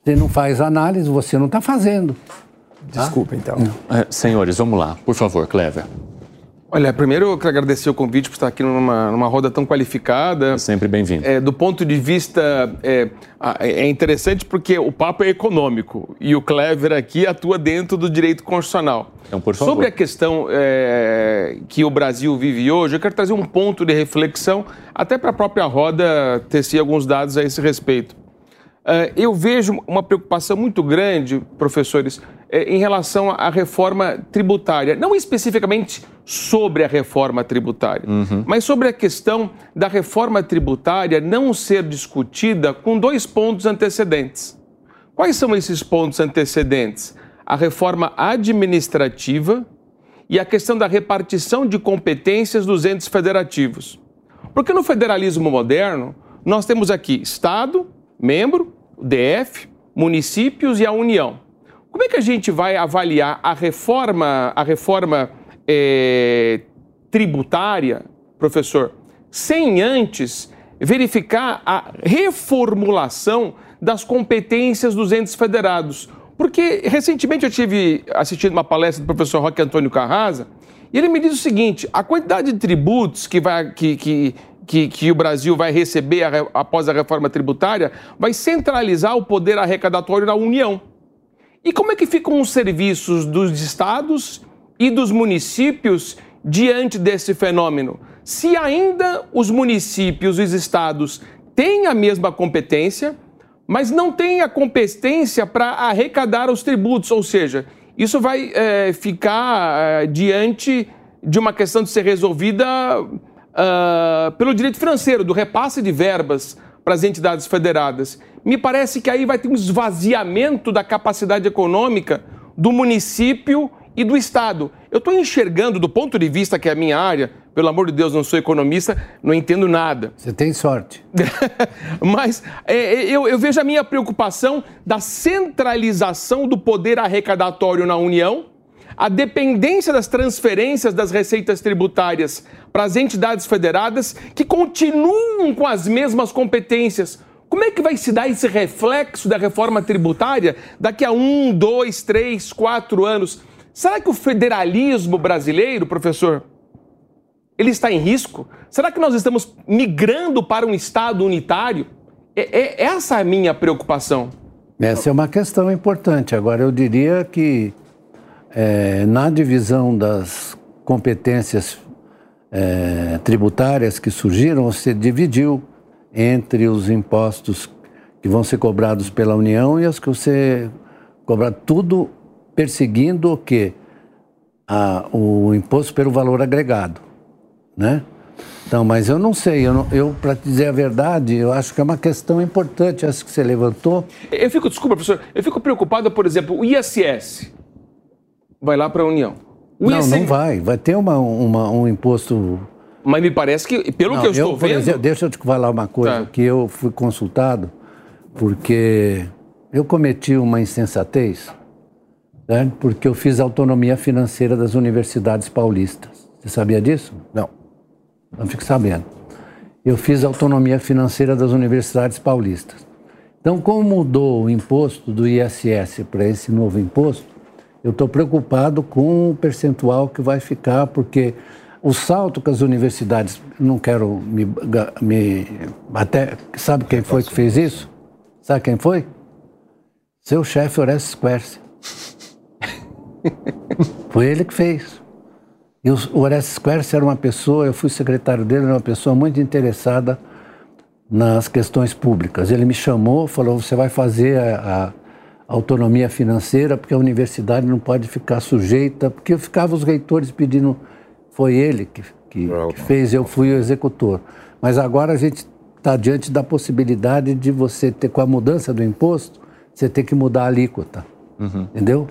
Se não faz análise, você não está fazendo. Desculpa, então. É, senhores, vamos lá. Por favor, Clever. Olha, primeiro eu quero agradecer o convite por estar aqui numa, numa roda tão qualificada. Sempre bem-vindo. É, do ponto de vista. É, é, interessante porque o papo é econômico e o Clever aqui atua dentro do direito constitucional. Então, por favor. Sobre a questão é, que o Brasil vive hoje, eu quero trazer um ponto de reflexão, até para a própria roda tecer alguns dados a esse respeito. É, eu vejo uma preocupação muito grande, professores, é, em relação à reforma tributária. Não especificamente sobre a reforma tributária, uhum. mas sobre a questão da reforma tributária não ser discutida com dois pontos antecedentes. Quais são esses pontos antecedentes? A reforma administrativa e a questão da repartição de competências dos entes federativos. Porque no federalismo moderno, nós temos aqui Estado, membro, DF, municípios e a União. Como é que a gente vai avaliar a reforma, a reforma é, tributária, professor, sem antes verificar a reformulação das competências dos entes federados? Porque recentemente eu tive assistindo uma palestra do professor Roque Antônio Carrasa e ele me diz o seguinte: a quantidade de tributos que, vai, que, que, que, que o Brasil vai receber após a reforma tributária vai centralizar o poder arrecadatório na União. E como é que ficam os serviços dos estados e dos municípios diante desse fenômeno? Se ainda os municípios e os estados têm a mesma competência, mas não têm a competência para arrecadar os tributos, ou seja, isso vai é, ficar é, diante de uma questão de ser resolvida uh, pelo direito financeiro, do repasse de verbas para as entidades federadas. Me parece que aí vai ter um esvaziamento da capacidade econômica do município e do Estado. Eu estou enxergando, do ponto de vista que é a minha área, pelo amor de Deus, não sou economista, não entendo nada. Você tem sorte. Mas é, é, eu, eu vejo a minha preocupação da centralização do poder arrecadatório na União, a dependência das transferências das receitas tributárias para as entidades federadas que continuam com as mesmas competências. Como é que vai se dar esse reflexo da reforma tributária daqui a um, dois, três, quatro anos? Será que o federalismo brasileiro, professor, ele está em risco? Será que nós estamos migrando para um Estado unitário? É, é essa é a minha preocupação. Essa é uma questão importante. Agora, eu diria que é, na divisão das competências é, tributárias que surgiram, você dividiu entre os impostos que vão ser cobrados pela União e os que você cobrar tudo perseguindo o quê? A, o imposto pelo valor agregado, né? Então, mas eu não sei, eu, eu para dizer a verdade, eu acho que é uma questão importante essa que você levantou. Eu fico, desculpa, professor, eu fico preocupado, por exemplo, o ISS vai lá para a União. O não, não vai. Vai ter uma, uma, um imposto. Mas me parece que, pelo não, que eu estou eu, vendo. Exemplo, deixa eu te falar uma coisa, tá. que eu fui consultado, porque eu cometi uma insensatez, né? porque eu fiz autonomia financeira das universidades paulistas. Você sabia disso? Não. Não fique sabendo. Eu fiz autonomia financeira das universidades paulistas. Então, como mudou o imposto do ISS para esse novo imposto, eu estou preocupado com o percentual que vai ficar, porque o salto que as universidades, não quero me, me até sabe quem foi que fez isso? Sabe quem foi? Seu chefe Orestes Quercia. foi ele que fez. E o Orestes Quercia era uma pessoa, eu fui secretário dele, era uma pessoa muito interessada nas questões públicas. Ele me chamou, falou: você vai fazer a, a autonomia financeira, porque a universidade não pode ficar sujeita, porque ficava os reitores pedindo, foi ele que, que, que fez, eu fui o executor. Mas agora a gente está diante da possibilidade de você ter, com a mudança do imposto, você ter que mudar a alíquota. Uhum. Entendeu?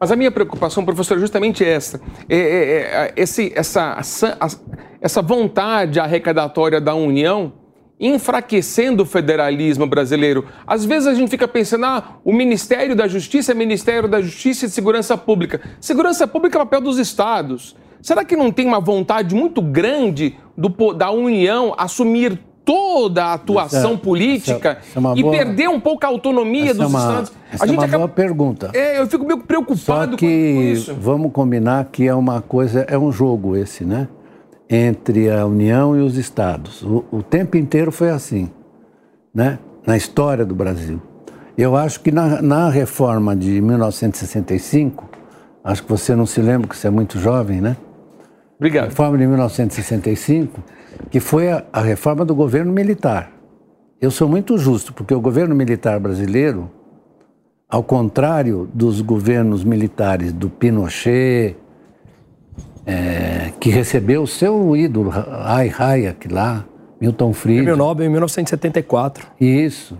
Mas a minha preocupação, professor, é justamente essa. É, é, é, esse, essa, essa, essa vontade arrecadatória da União enfraquecendo o federalismo brasileiro. Às vezes a gente fica pensando, ah, o Ministério da Justiça é Ministério da Justiça e Segurança Pública. Segurança Pública é papel dos estados. Será que não tem uma vontade muito grande do, da União assumir toda a atuação Essa- política essa é uma e boa- perder um pouco a autonomia Essa é dos uma, estados. essa é uma boa pergunta. É, eu fico meio Só preocupado com que isso. vamos combinar que é uma coisa, é um jogo esse, né? Entre a União e os estados. O, o tempo inteiro foi assim, né? Na história do Brasil. Eu acho que na, na reforma de 1965, acho que você não se lembra, que você é muito jovem, né? Obrigado. reforma de 1965, que foi a, a reforma do governo militar. Eu sou muito justo, porque o governo militar brasileiro, ao contrário dos governos militares do Pinochet, é, que recebeu o seu ídolo, Ai Hayek lá, Milton Prêmio Friedman, Nobel em 1974. isso,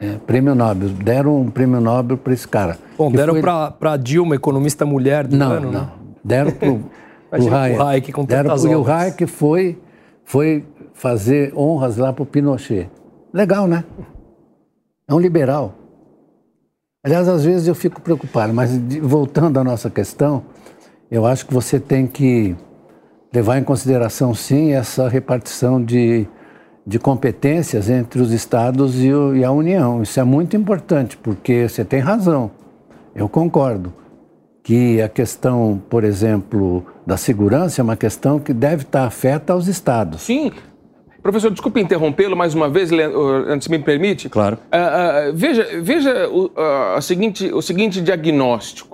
é, prêmio Nobel, deram um prêmio Nobel para esse cara. Bom, Que deram foi- para Dilma, economista mulher do não, ano, não. né? Deram Imagina o Hayek. Hayek com Deram pro, e o. Hayek foi, foi fazer honras lá pro Pinochet. Legal, né? É um liberal. Aliás, às vezes eu fico preocupado, mas de- voltando à nossa questão, eu acho que você tem que levar em consideração, sim, essa repartição de, de competências entre os estados e, o- e a União. Isso é muito importante, porque você tem razão, eu concordo, que a questão, por exemplo, da segurança é uma questão que deve estar afeta aos estados. Sim. Professor, desculpe interrompê-lo mais uma vez, uh, se me permite. Claro. Ah, ah, veja veja o, a seguinte, o seguinte diagnóstico.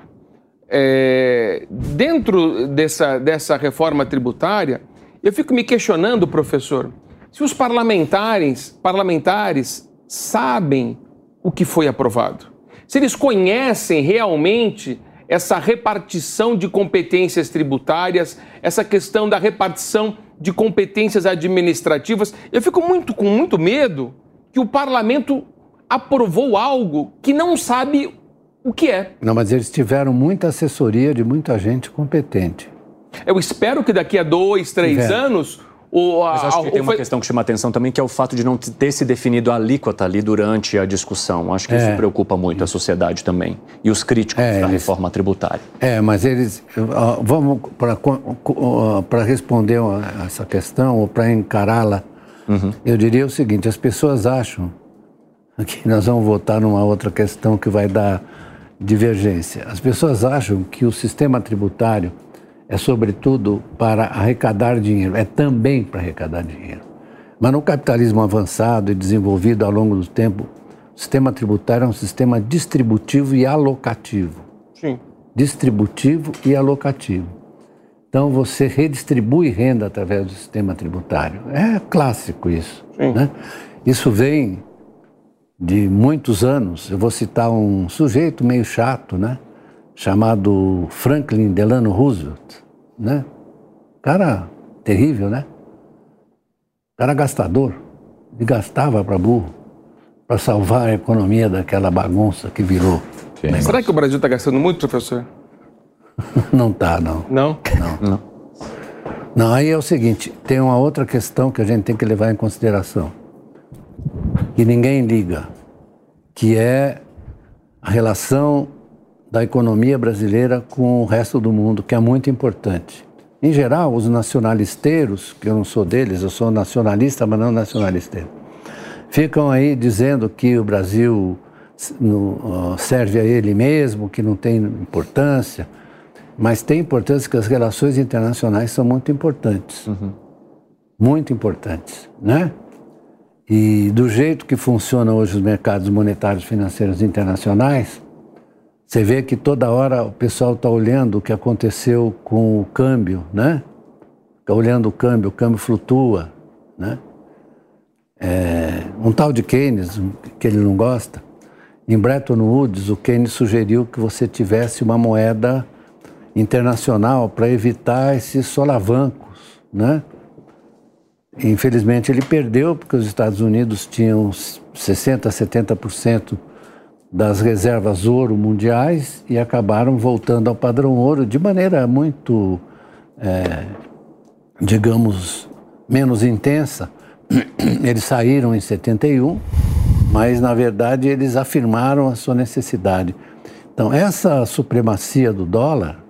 É, dentro dessa, dessa reforma tributária, eu fico me questionando, professor, se os parlamentares, parlamentares sabem o que foi aprovado. Se eles conhecem realmente essa repartição de competências tributárias, essa questão da repartição de competências administrativas. Eu fico muito com muito medo que o parlamento aprovou algo que não sabe o que é. Não, mas eles tiveram muita assessoria de muita gente competente. Eu espero que daqui a dois, três Tiveram. anos o, a- Mas acho que o- tem uma foi- questão que chama atenção também, que é o fato de não ter se definido a alíquota ali durante a discussão. Acho que isso É. preocupa muito a sociedade também. E os críticos É, da eles- reforma tributária. É, mas eles. Vamos para responder a essa questão, ou para encará-la, eu diria o seguinte: as pessoas acham que nós vamos votar numa outra questão que vai dar divergência. As pessoas acham que o sistema tributário é, sobretudo, para arrecadar dinheiro, é também para arrecadar dinheiro. Mas no capitalismo avançado e desenvolvido ao longo do tempo, o sistema tributário é um sistema distributivo e alocativo Sim. distributivo e alocativo. Então você redistribui renda através do sistema tributário. É clássico isso. Sim. Né? Isso vem de muitos anos. Eu vou citar um sujeito meio chato, né? chamado Franklin Delano Roosevelt. Né? Cara terrível, né? Cara gastador. Ele gastava para burro para salvar a economia daquela bagunça que virou. Será que o Brasil está gastando muito, professor? Não tá, não. Não? Não, aí é o seguinte, tem uma outra questão que a gente tem que levar em consideração, que ninguém liga, que é a relação da economia brasileira com o resto do mundo, que é muito importante. Em geral, os nacionalisteiros, que eu não sou deles, eu sou nacionalista, mas não nacionalisteiro, ficam aí dizendo que o Brasil serve a ele mesmo, que não tem importância. Mas tem importância que as relações internacionais são muito importantes. Muito importantes, né? E do jeito que funcionam hoje os mercados monetários financeiros internacionais, você vê que toda hora o pessoal está olhando o que aconteceu com o câmbio, né? Está olhando o câmbio, o câmbio flutua, né? É, um tal de Keynes, que ele não gosta, em Bretton Woods, o Keynes sugeriu que você tivesse uma moeda internacional para evitar esses solavancos, né? Infelizmente ele perdeu porque os Estados Unidos tinham 60, 70% das reservas ouro mundiais e acabaram voltando ao padrão ouro de maneira muito, é, digamos, menos intensa. Eles saíram em 71, mas na verdade eles afirmaram a sua necessidade. Então, essa supremacia do dólar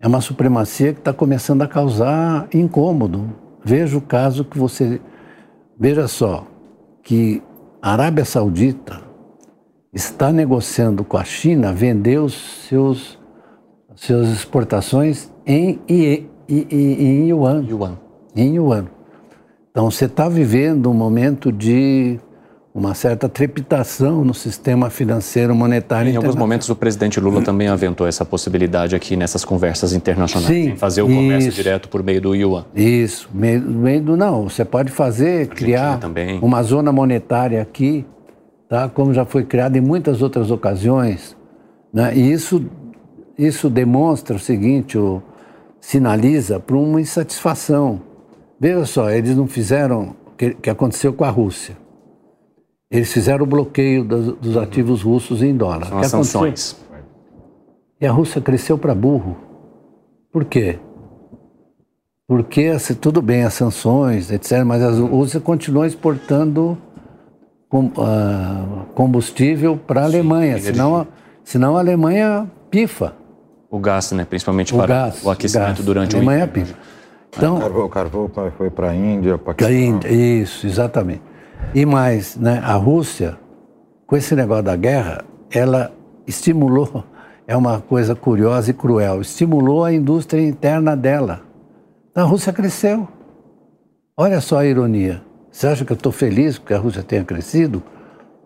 é uma supremacia que está começando a causar incômodo. Veja o caso que você Veja só que a Arábia Saudita está negociando com a China vender os seus suas exportações em, em, em, em yuan. yuan. Em yuan. Então você está vivendo um momento de uma certa trepitação no sistema financeiro monetário Em alguns momentos o presidente Lula também aventou essa possibilidade aqui nessas conversas internacionais, Sim, fazer o comércio isso, direto por meio do yuan. Isso, meio, meio do não, você pode fazer, criar também. uma zona monetária aqui, tá? Como já foi criado em muitas outras ocasiões, né? E isso isso demonstra o seguinte, o, sinaliza para uma insatisfação. Veja só, eles não fizeram o que, que aconteceu com a Rússia. Eles fizeram o bloqueio dos, dos ativos russos em dólar. São as sanções. E a Rússia cresceu para burro. Por quê? Porque, tudo bem, as sanções, etc., mas a Rússia continuou exportando ah, combustível para a Alemanha, senão, senão a Alemanha pifa. O gás, né? principalmente o para gás, o aquecimento gás. durante a Alemanha pifa. Então, o carvão foi para a Índia, Paquistão. Índia, isso, exatamente. E mais, né, a Rússia, com esse negócio da guerra, ela estimulou, é uma coisa curiosa e cruel, estimulou a indústria interna dela. Então a Rússia cresceu. Olha só a ironia. Você acha que eu estou feliz porque a Rússia tenha crescido?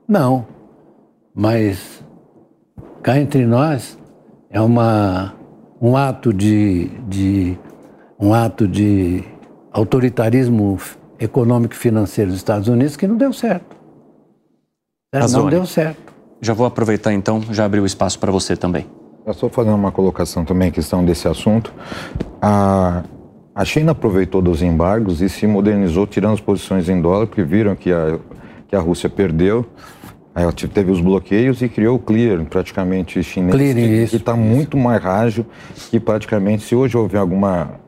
Não. Mas cá entre nós é uma, um ato de, de um ato de autoritarismo econômico e financeiro dos Estados Unidos que não deu certo. Não deu certo. Já vou aproveitar então, já abri o espaço para você também. Eu estou fazendo uma colocação também, questão desse assunto. A, a China aproveitou dos embargos e se modernizou, tirando as posições em dólar, porque viram que a, que a Rússia perdeu. Aí ela teve os bloqueios e criou o Clear, praticamente chinês, Clear, que está muito mais ágil, que praticamente, se hoje houver alguma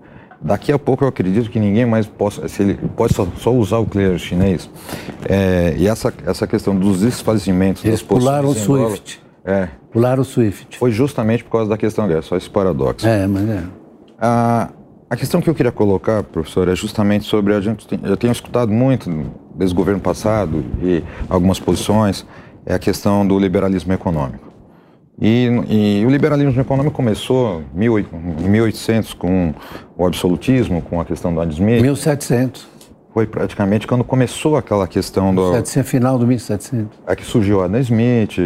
Daqui a pouco eu acredito que ninguém mais possa, se ele pode só, só usar o clear chinês. É, e essa, essa questão dos desfazimentos Eles das pularam o SWIFT. Dólar, é. Pularam o SWIFT. Foi justamente por causa da questão dessa, só esse paradoxo. É, mas é. A, a questão que eu queria colocar, professor, é justamente sobre a gente. Tem, eu tenho escutado muito desde o governo passado e algumas posições, é a questão do liberalismo econômico. E, e, o liberalismo econômico começou em 1800 com o absolutismo, com a questão do Adam Smith. 1700. Foi praticamente quando começou aquela questão do... 1700, final do 1700. É que surgiu Adam Smith,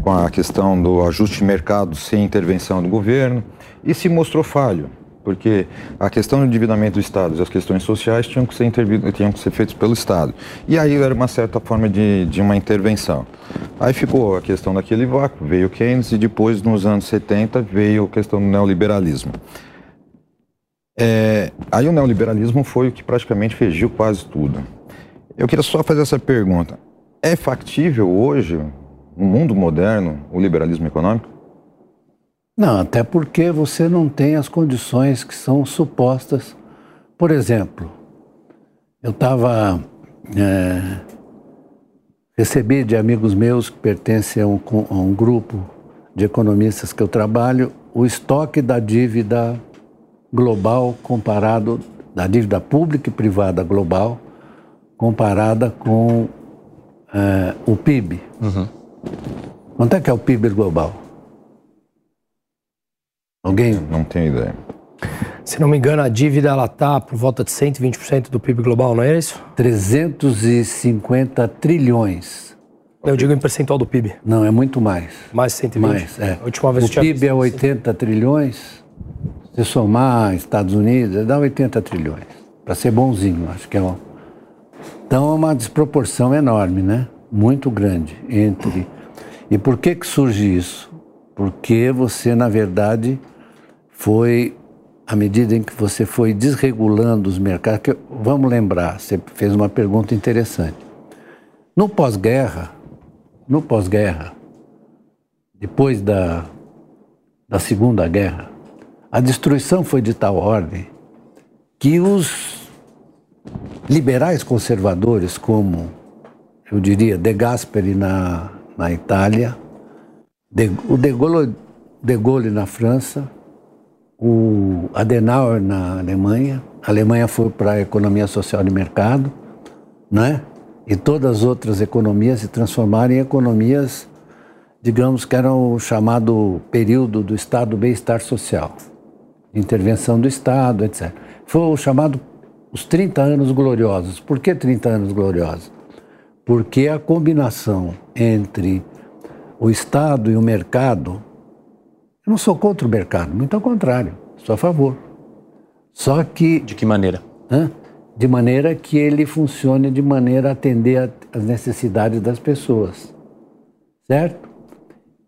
com a questão do ajuste de mercado sem intervenção do governo, e se mostrou falho porque a questão do endividamento do Estado e as questões sociais tinham que ser, tinham que ser feitas pelo Estado. E aí era uma certa forma de, de uma intervenção. Aí ficou a questão daquele vácuo, veio Keynes e depois, nos anos 70, veio a questão do neoliberalismo. É, aí o neoliberalismo foi o que praticamente fegiu quase tudo. Eu queria só fazer essa pergunta. É factível hoje, no mundo moderno, o liberalismo econômico? Não, até porque você não tem as condições que são supostas. Por exemplo, eu estava. É, recebi de amigos meus que pertencem a um, a um grupo de economistas que eu trabalho o estoque da dívida global comparado da dívida pública e privada global comparada com é, o PIB. Uhum. Quanto é que é o PIB global? Alguém? Não tenho ideia. Se não me engano, a dívida ela está por volta de 120% do PIB global, não é isso? 350 trilhões. Eu digo em percentual do PIB. Não, é muito mais. Mais 120? Mais, é. A última vez o PIB é 80 trilhões. Se somar Estados Unidos, dá 80 trilhões. Para ser bonzinho, acho que é um... Então é uma desproporção enorme, né? Muito grande entre... E por que que surge isso? Porque você, na verdade, foi à medida em que você foi desregulando os mercados, que, vamos lembrar, você fez uma pergunta interessante. No pós-guerra, no pós-guerra, depois da, da Segunda Guerra, a destruição foi de tal ordem que os liberais conservadores, como eu diria De Gasperi na, na Itália, de, o De Gaulle, de Gaulle na França, o Adenauer na Alemanha. A Alemanha foi para a economia social de mercado, né? E todas as outras economias se transformaram em economias, digamos que eram o chamado período do Estado do bem-estar social, intervenção do Estado, etc. Foi o chamado os 30 anos gloriosos. Por que 30 anos gloriosos? Porque a combinação entre o Estado e o mercado, eu não sou contra o mercado, muito ao contrário, sou a favor. Só que. De que maneira? Né, de maneira que ele funcione de maneira a atender às necessidades das pessoas. Certo?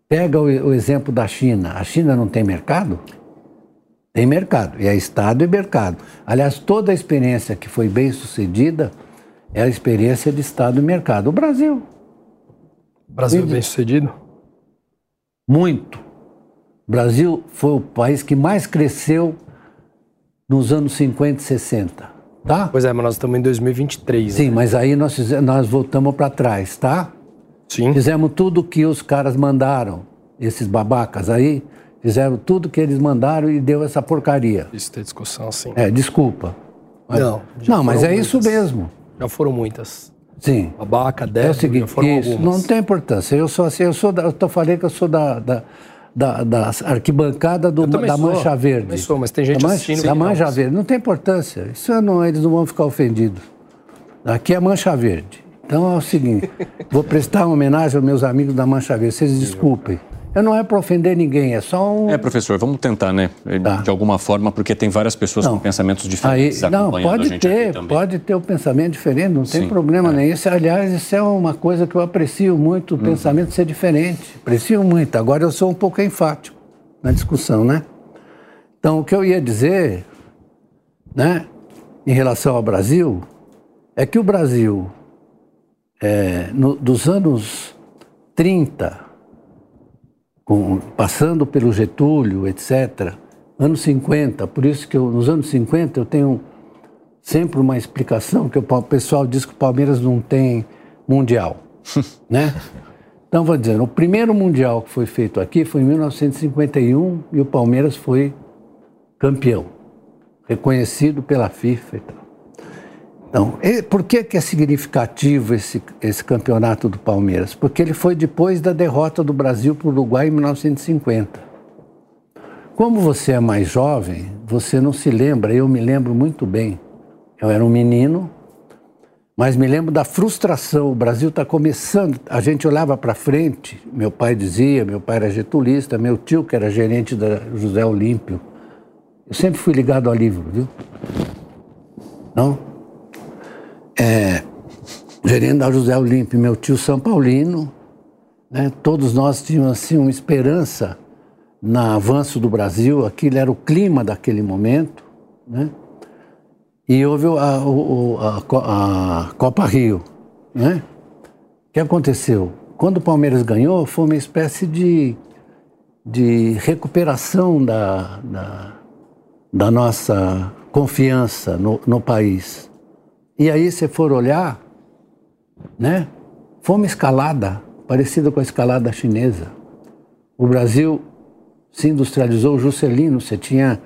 Pega o, o exemplo da China. A China não tem mercado? Tem mercado, e é Estado e mercado. Aliás, toda a experiência que foi bem sucedida é a experiência de Estado e mercado. O Brasil. O Brasil é bem sucedido? Muito. O Brasil foi o país que mais cresceu nos anos 50 e 60, tá? Pois é, mas nós estamos em 2023. Sim, né? mas aí nós, nós voltamos para trás, tá? Sim. Fizemos tudo que os caras mandaram, esses babacas aí, Fizeram tudo que eles mandaram e deu essa porcaria. Isso tem discussão, sim. É, desculpa. Mas, não, não mas é muitas. isso mesmo. Já foram muitas. Sim. Babaca, débito, é o seguinte, isso algumas. não tem importância. Eu sou assim, eu sou da, eu tô falei que eu sou da, da, da, da arquibancada do, da sou, Mancha Verde. sou, mas tem gente da assistindo. Da Mancha Verde. Não tem importância. Isso não, eles não vão ficar ofendidos. Aqui é Mancha Verde. Então é o seguinte, vou prestar uma homenagem aos meus amigos da Mancha Verde. Vocês desculpem. Eu não é para ofender ninguém, é só um. É, professor, vamos tentar, né? Tá. De alguma forma, porque tem várias pessoas não. com pensamentos diferentes. Aí, não, pode ter, pode ter o um pensamento diferente, não tem Sim, problema é. nem isso. Aliás, isso é uma coisa que eu aprecio muito, o uhum. pensamento ser diferente. Aprecio muito. Agora eu sou um pouco enfático na discussão, né? Então, o que eu ia dizer, né, em relação ao Brasil, é que o Brasil, é, no, dos anos 30 com, passando pelo Getúlio, etc., anos 50, por isso que eu, nos anos 50 eu tenho sempre uma explicação que o pessoal diz que o Palmeiras não tem mundial, né? Então, vou dizer, o primeiro mundial que foi feito aqui foi em 1951 e o Palmeiras foi campeão, reconhecido pela FIFA e tal. Então, por que, que é significativo esse, esse campeonato do Palmeiras? Porque ele foi depois da derrota do Brasil para o Uruguai em 1950. Como você é mais jovem, você não se lembra, eu me lembro muito bem. Eu era um menino, mas me lembro da frustração. O Brasil está começando, a gente olhava para frente, meu pai dizia, meu pai era getulista, meu tio, que era gerente da José Olímpio. Eu sempre fui ligado ao livro, viu? Não? É, da José Olímpio, meu tio São Paulino, né, todos nós tínhamos assim uma esperança no avanço do Brasil, aquilo era o clima daquele momento, né? E houve a, a, a Copa Rio, né? O que aconteceu? Quando o Palmeiras ganhou, foi uma espécie de, de recuperação da, da, da nossa confiança no, no país. E aí, se for olhar, né, foi uma escalada parecida com a escalada chinesa. O Brasil se industrializou, o Juscelino, você tinha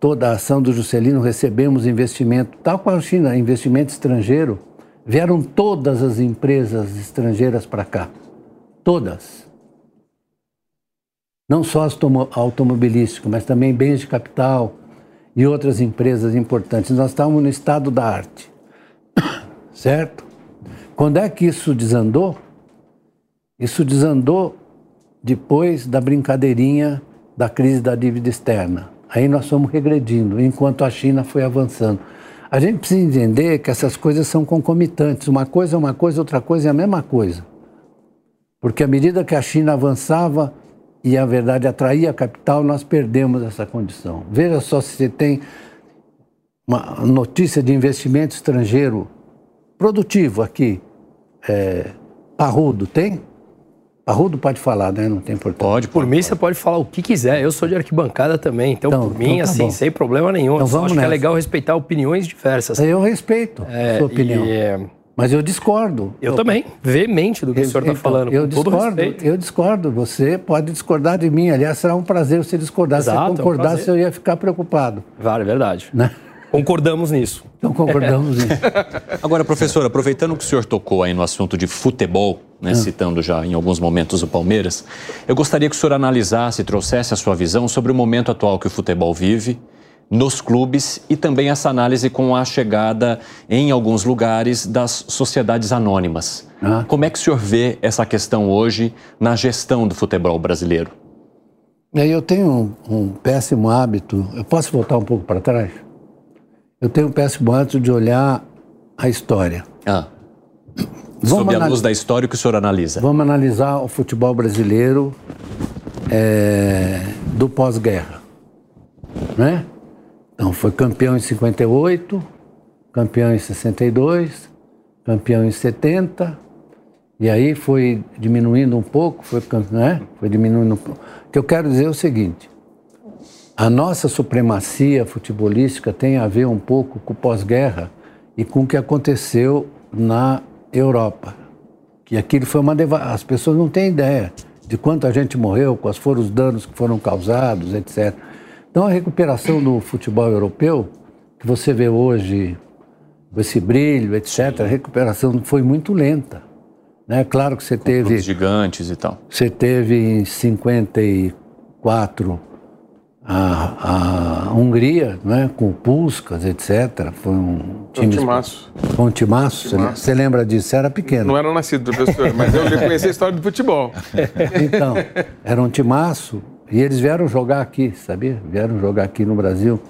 toda a ação do Juscelino, recebemos investimento, tal com a China, investimento estrangeiro, vieram todas as empresas estrangeiras para cá. Todas. Não só as automobilísticas, mas também bens de capital e outras empresas importantes. Nós estávamos no estado da arte certo? Quando é que isso desandou? Isso desandou depois da brincadeirinha da crise da dívida externa. Aí nós fomos regredindo, enquanto a China foi avançando. A gente precisa entender que essas coisas são concomitantes. Uma coisa é uma coisa, outra coisa é a mesma coisa. Porque à medida que a China avançava e, a verdade, atraía capital, nós perdemos essa condição. Veja só se você tem uma notícia de investimento estrangeiro produtivo aqui, é, parrudo, tem? Parrudo pode falar, né? Não tem importância. Pode, por mim você pode falar o que quiser. Eu sou de arquibancada também, então, então por mim, então tá assim, bom. sem problema nenhum. Então, vamos acho nessa. que é legal respeitar opiniões diversas. Eu respeito é, a sua opinião. E, é... Mas eu discordo. Eu, eu também, veemente do que eu, o senhor está então, falando. Eu discordo, eu discordo. Você pode discordar de mim. Aliás, será um prazer você discordar. Exato, Se você concordasse, é um eu ia ficar preocupado. Vale, é verdade. Né? Concordamos nisso. Então concordamos nisso. Agora, professor, aproveitando que o senhor tocou aí no assunto de futebol, né, citando já em alguns momentos o Palmeiras, eu gostaria que o senhor analisasse, trouxesse a sua visão sobre o momento atual que o futebol vive nos clubes e também essa análise com a chegada em alguns lugares das sociedades anônimas. Ah. Como é que o senhor vê essa questão hoje na gestão do futebol brasileiro? E aí eu tenho um, um péssimo hábito. Eu posso voltar um pouco para trás? Eu tenho um péssimo hábito de olhar a história. Ah, Vamos sob a luz da história, o que o senhor analisa? Vamos analisar o futebol brasileiro é, do pós-guerra. Né? Então, foi campeão em 58, campeão em 62, campeão em 70, e aí foi diminuindo um pouco, foi, né? foi diminuindo um pouco. O que eu quero dizer é o seguinte: a nossa supremacia futebolística tem a ver um pouco com o pós-guerra e com o que aconteceu na Europa. Que aquilo foi uma deva... As pessoas não têm ideia de quanta gente morreu, quais foram os danos que foram causados, etc. Então a recuperação do futebol europeu, que você vê hoje, com esse brilho, etc., a recuperação foi muito lenta. Né? Claro que você teve. Clubes gigantes e tal. Você teve em 54 a, a Hungria, né, com o Puskas, etc. Foi um Time time. timaço. Foi um timaço. Você, você lembra disso? Você era pequeno. Não era nascido, professor, mas eu já conheci a história do futebol. Então, era um timaço e eles vieram jogar aqui, sabia? Vieram jogar aqui no Brasil.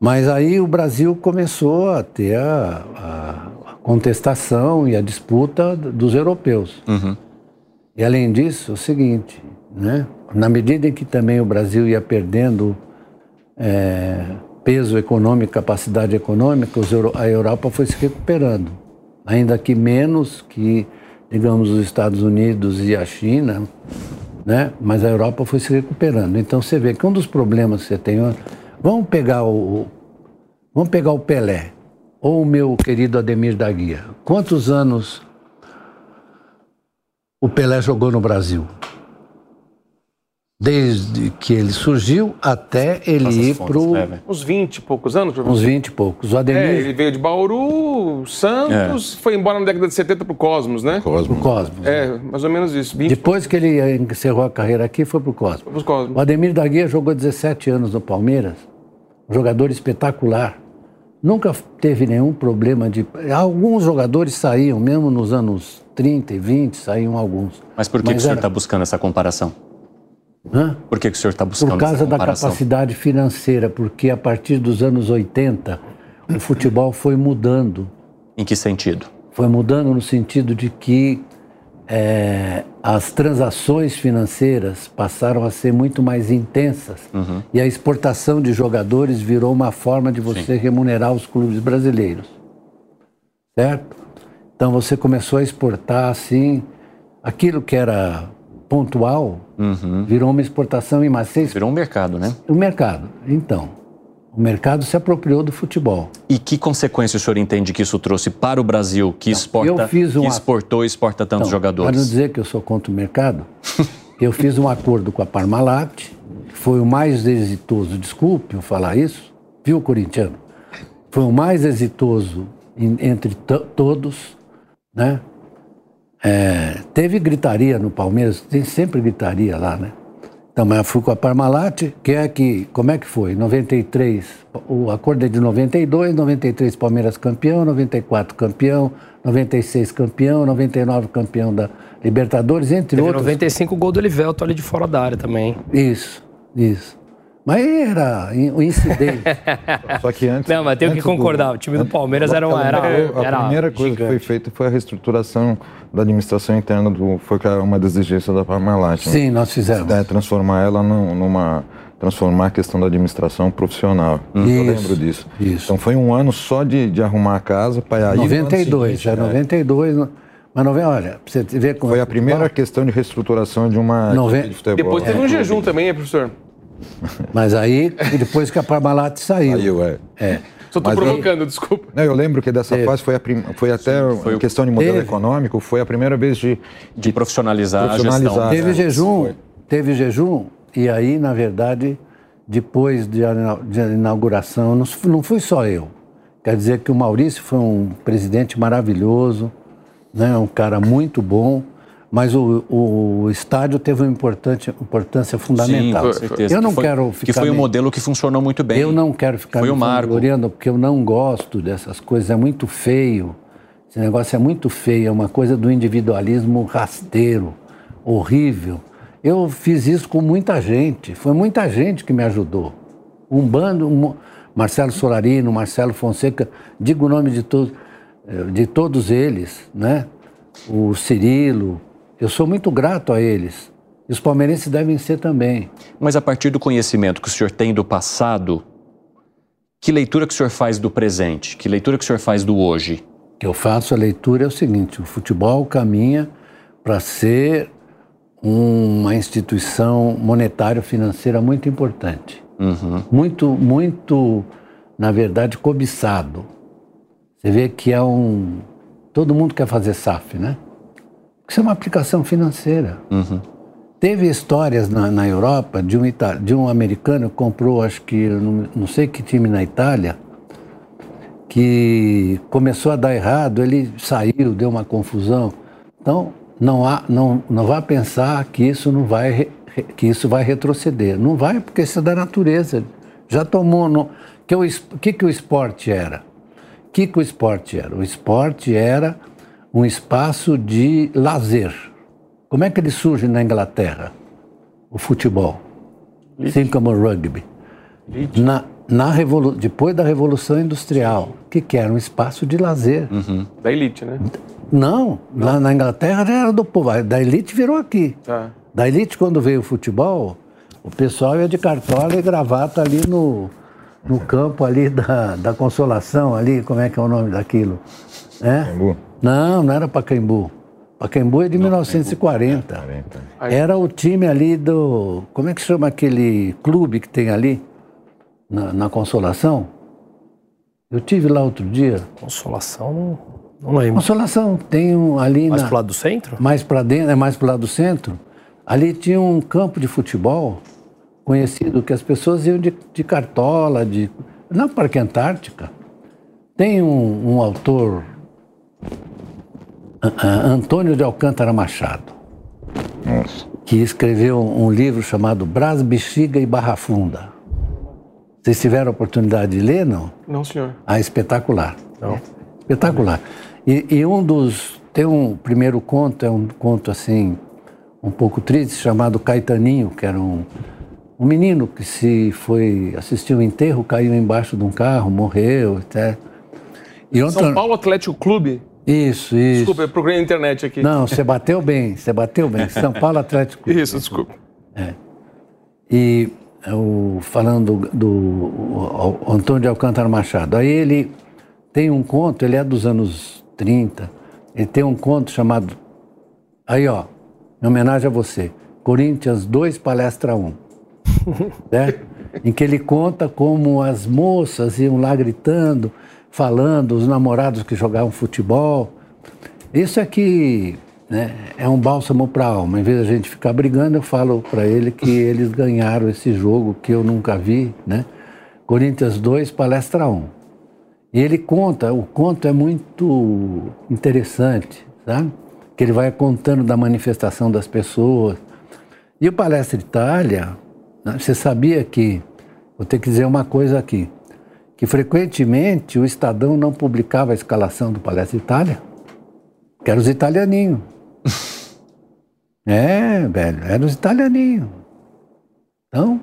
Mas aí o Brasil começou a ter a, a- a contestação e a disputa dos europeus. E além disso, é o seguinte, né? Na medida em que também o Brasil ia perdendo é, peso econômico, capacidade econômica, a Europa foi se recuperando. Ainda que menos que, digamos, os Estados Unidos e a China, né? mas a Europa foi se recuperando. Então você vê que um dos problemas que você tem. Vamos pegar o, vamos pegar o Pelé, ou o meu querido Ademir da Guia. Quantos anos o Pelé jogou no Brasil? Desde que ele surgiu até ele ir para Kleber. Uns 20 e poucos anos, professor. uns 20 e poucos. O Ademir, É, ele veio de Bauru, Santos, foi embora na década de 70 pro Cosmos, né? Cosmo. o Cosmos. É, mais ou menos isso. 20 Depois que ele encerrou a carreira aqui, foi para o Cosmos. pros Cosmos. O Ademir da Guia jogou 17 anos no Palmeiras, um jogador espetacular. Nunca teve nenhum problema de. Alguns jogadores saíam, mesmo nos anos 30 e 20, saíam alguns. Mas por que, que o senhor era- está buscando essa comparação? Hã? Por que, que o senhor está buscando Por causa da capacidade financeira, porque a partir dos anos 80, o futebol foi mudando. Em que sentido? Foi mudando no sentido de que é, as transações financeiras passaram a ser muito mais intensas e a exportação de jogadores virou uma forma de você remunerar os clubes brasileiros. Certo? Então você começou a exportar assim, aquilo que era pontual virou uma exportação em massa. Virou um mercado, né? o mercado. Então, o mercado se apropriou do futebol. E que consequência o senhor entende que isso trouxe para o Brasil, que, exporta, eu fiz que exportou e exporta tantos Então, Para não jogadores? dizer que eu sou contra o mercado, eu fiz um acordo com a Parmalat, que foi o mais exitoso, desculpe eu falar isso, viu, corintiano? Foi o mais exitoso em- entre to- todos, né? É, teve gritaria no Palmeiras, tem sempre gritaria lá, né? Então, mas eu fui com a Parmalat, que é que, como é que foi? 93, o acordo é de 92, 93 Palmeiras campeão, 94 campeão, 96 campeão, 99 campeão da Libertadores, entre Teve outros. 95 gol do Elivelto ali de fora da área também. Isso, isso. Mas era o incidente. Só que antes. Não, mas tenho que antes do- concordar, o time do Palmeiras era uma- era- a era primeira coisa que foi gigante. feita foi a reestruturação da administração interna do. Foi uma das exigências da Parmalat. né? Sim, nós fizemos. É, transformar ela num- numa. Transformar a questão da administração profissional. Eu Isso, lembro disso. isso. Então foi um ano só de, de arrumar a casa para aí. no ano 92, seguinte, já é, 92. no- Mas não vem, olha, você ver como. Foi a primeira questão de reestruturação de uma de futebol. Depois teve um jejum também, professor? Mas aí, depois que a Parmalat saiu. Saiu, é. É. Só aí- provocando, desculpa. Não, eu lembro que dessa fase foi, a prim... foi até foi em o- questão de modelo Teve. econômico, foi a primeira vez de, De profissionalizar, a Profissionalizar. gestão. Teve é, jejum, foi. teve jejum, e aí, na verdade, depois de, de inauguração, não, não fui só eu. Quer dizer que o Maurício foi um presidente maravilhoso, né, um cara muito bom, mas o, o estádio teve uma importante, importância fundamental. Sim, com certeza. Eu não foi, quero ficar. Que foi um modelo que funcionou muito bem. Eu não quero ficar foi me gloriando, porque eu não gosto dessas coisas, é muito feio. Esse negócio é muito feio, é uma coisa do individualismo rasteiro, horrível. Eu fiz isso com muita gente, foi muita gente que me ajudou. Um bando, um, Marcelo Solarino, Marcelo Fonseca, digo o nome de, to, eh, de todos eles, né? O Cirilo, eu sou muito grato a eles. E os palmeirenses devem ser também. Mas a partir do conhecimento que o senhor tem do passado, que leitura que o senhor faz do presente? Que leitura que o senhor faz do hoje? Que eu faço a leitura é o seguinte: o futebol caminha para ser uma instituição monetário-financeira muito importante. Uhum. Muito, muito, na verdade, cobiçado. Você vê que é um. Todo mundo quer fazer SAF, né? Isso é uma aplicação financeira. Uhum. Teve histórias na, na Europa de um, de um americano que comprou, acho que, não, não sei que time na Itália, que começou a dar errado, ele saiu, deu uma confusão. Então, não, há, não, não vá pensar que isso não vai que isso vai retroceder. Não vai, porque isso é da natureza. Já tomou. No, que o que, que o esporte era? O que, que o esporte era? O esporte era um espaço de lazer. Como é que ele surge na Inglaterra? O futebol. Assim como o rugby. Na, na revolu depois da Revolução Industrial, que, que era um espaço de lazer. Uhum. Da elite, né? Não, Não, lá na Inglaterra era do povo. Da elite virou aqui. Tá. Da elite, quando veio o futebol, o pessoal ia de cartola e gravata ali no, no campo ali da, da Consolação, ali, como é que é o nome daquilo? É? Pacaembu? Não, não era Pacaembu. Pacaembu é de não, 1940. 40. Era o time ali do. Como é que chama aquele clube que tem ali? Na, na Consolação? Eu tive lá outro dia. Consolação não lembro. Consolação, tem um ali. Mais na, pro lado do centro? Mais para dentro, é mais pro lado do centro. Ali tinha um campo de futebol conhecido que as pessoas iam de, de cartola, de. Na Parque Antártica. Tem um, um autor, Antônio de Alcântara Machado, Nossa. que escreveu um livro chamado Brás, Bexiga e Barra Funda. Vocês tiveram a oportunidade de ler, não? Não, senhor. Ah, espetacular. Não. Espetacular. E, e, um dos. Tem um primeiro conto, é um conto assim, um pouco triste, chamado Caetaninho, que era um, um menino que se foi assistir o um enterro, caiu embaixo de um carro, morreu até. E ontem... São Paulo Atlético Clube? Isso, isso. Desculpa, eu procurei na internet aqui. Não, você bateu bem, você bateu bem. São Paulo Atlético Clube. Isso, desculpa. É. E o, falando do, do o, o Antônio de Alcântara Machado, aí ele tem um conto, ele é dos anos 30, ele tem um conto chamado. Aí, ó, em homenagem a você, Corinthians 2, Palestra 1. né? Em que ele conta como as moças iam lá gritando, falando, os namorados que jogavam futebol. Isso aqui né, é um bálsamo para a alma. Em vez de a gente ficar brigando, eu falo para ele que eles ganharam esse jogo que eu nunca vi, né? Corinthians 2, Palestra 1. E ele conta, o conto é muito interessante, sabe? Que ele vai contando da manifestação das pessoas. E o Palestra Itália, né, você sabia que, vou ter que dizer uma coisa aqui, que frequentemente o Estadão não publicava a escalação do Palestra Itália, que eram os italianinhos. é, velho, eram os italianinhos. Então,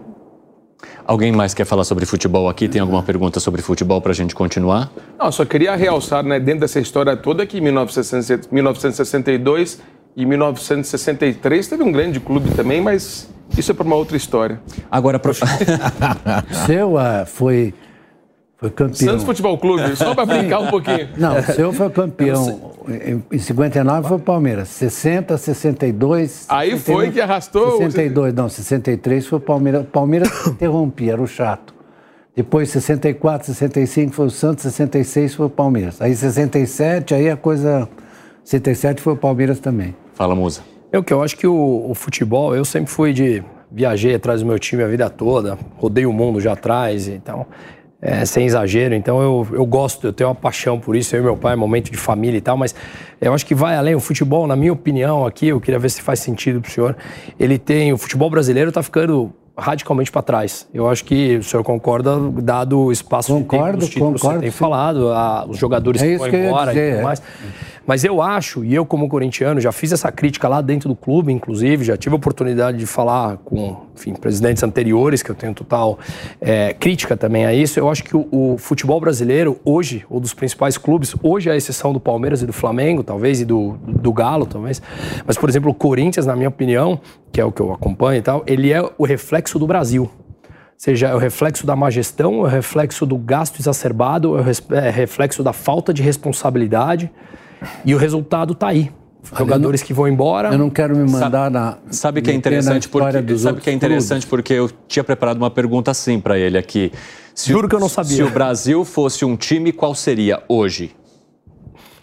Alguém mais quer falar sobre futebol aqui? Tem alguma pergunta sobre futebol para a gente continuar? Não, só queria realçar, né, dentro dessa história toda, que em 1962 e 1963 teve um grande clube também, mas isso é para uma outra história. Agora, prof... Seu uh, foi foi campeão. Santos Futebol Clube, só para brincar um pouquinho. Não, o seu foi campeão. Em 59 foi o Palmeiras. 60, 62. Aí 61, foi que arrastou. 62, não, 63 foi o Palmeiras. O Palmeiras interrompia, era o chato. Depois 64, 65 foi o Santos, 66 foi o Palmeiras. Aí 67, aí a coisa. 67 foi o Palmeiras também. Fala, Musa. Eu que eu acho que o, o futebol, eu sempre fui de viajei atrás do meu time a vida toda, rodei o mundo já atrás, então, é, sem exagero. Então, eu, eu gosto, eu tenho uma paixão por isso. Eu e meu pai, momento de família e tal, mas eu acho que vai além. O futebol, na minha opinião, aqui, eu queria ver se faz sentido para o senhor. Ele tem, o futebol brasileiro está ficando radicalmente para trás. Eu acho que o senhor concorda, dado o espaço concordo, de tempo, os concordo, que você tem sim. falado, a, os jogadores É que ia embora dizer, e tudo é. Mas eu acho, e eu como corintiano, já fiz essa crítica lá dentro do clube, inclusive, já tive a oportunidade de falar com enfim, presidentes anteriores, que eu tenho total é, crítica também a isso. Eu acho que o, o futebol brasileiro, hoje, ou dos principais clubes, hoje, à exceção do Palmeiras e do Flamengo, talvez, e do, do Galo, talvez. Mas, por exemplo, o Corinthians, na minha opinião, que é o que eu acompanho e tal, ele é o reflexo do Brasil seja é o reflexo da má gestão, é o reflexo do gasto exacerbado, é o é reflexo da falta de responsabilidade e o resultado está aí. Jogadores que vão embora. Eu não quero me mandar na. Sabe que é interessante porque sabe que é interessante porque eu tinha preparado uma pergunta assim para ele aqui. Se, Juro que eu não sabia. Se o Brasil fosse um time, qual seria hoje?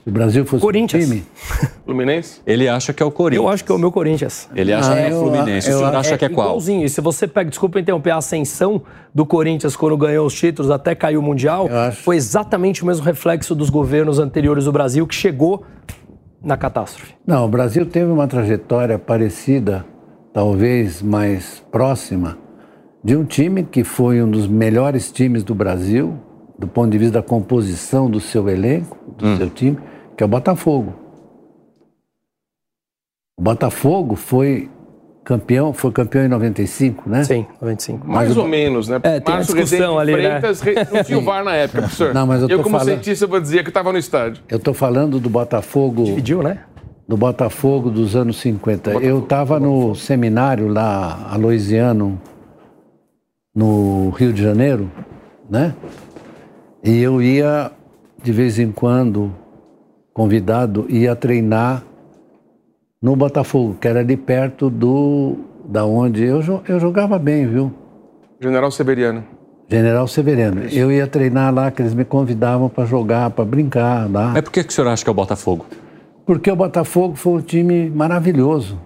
Se o Brasil fosse Corinthians. um time. Fluminense? Ele acha que é o Corinthians. Eu acho que é o meu Corinthians. Ele acha Ah, que é o eu- Fluminense. eu- o senhor acha É que é qual? Igualzinho. E se você pega, desculpa interromper, a ascensão do Corinthians quando ganhou os títulos até caiu o Mundial, foi exatamente o mesmo reflexo dos governos anteriores do Brasil que chegou na catástrofe. Não, o Brasil teve uma trajetória parecida, talvez mais próxima, de um time que foi um dos melhores times do Brasil, do ponto de vista da composição do seu elenco, do seu time, que é o Botafogo. O Botafogo foi campeão, foi campeão em 95, né? Sim, 95. Mais ou menos, né? É, tem Márcio discussão ali, né? Freitas, re- não tinha o VAR na época, professor. Não, mas eu tô como falando- cientista, vou dizer que estava no estádio. Eu estou falando do Botafogo. Dividiu, né? do Botafogo dos anos 50. eu estava no seminário lá, aloisiano, no Rio de Janeiro, né? E eu ia, de vez em quando, convidado, ia treinar no Botafogo, que era ali perto do da onde eu, eu jogava bem, viu? General Severiano. General Severiano. Eu ia treinar lá, que eles me convidavam para jogar, para brincar lá. Mas por que, que o senhor acha que é o Botafogo? Porque o Botafogo foi um time maravilhoso.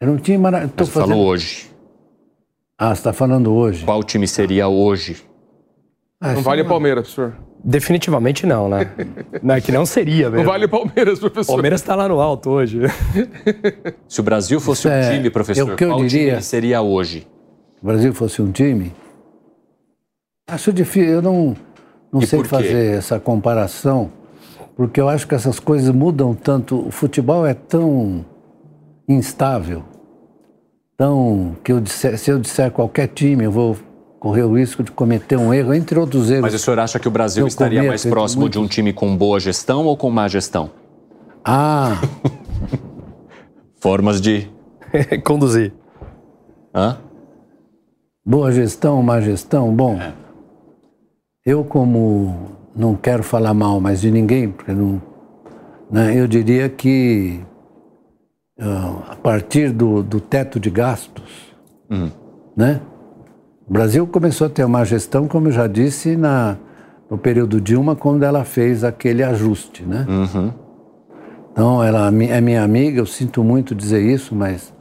Era um time maravilhoso. Você falou hoje. Ah, você está falando hoje. Qual time seria hoje? Ah, Não vale o lá. Palmeiras, professor. Definitivamente não, né? não, é que não seria Não mesmo. vale o Palmeiras, O professor. Palmeiras está lá no alto hoje. Se o Brasil fosse Isso um é- time, professor, é o que eu qual time diria. ele seria hoje? Se o Brasil fosse um time, acho difícil. Eu não, não E sei fazer essa comparação, porque eu acho que essas coisas mudam tanto. O futebol é tão instável, tão que eu disser- se eu disser qualquer time, eu vou correr o risco de cometer um erro, entre outros erros. Mas o senhor acha que o Brasil estaria cometo, mais próximo de um time com boa gestão ou com má gestão? Ah, Formas de. Conduzir. Hã? Boa gestão, má gestão, bom. Eu como não quero falar mal, mas de ninguém, porque não, né, eu diria que ah, a partir do, do teto de gastos, né? O Brasil começou a ter uma gestão, como eu já disse, na, no período Dilma, quando ela fez aquele ajuste, né? Então, ela é minha amiga, eu sinto muito dizer isso, mas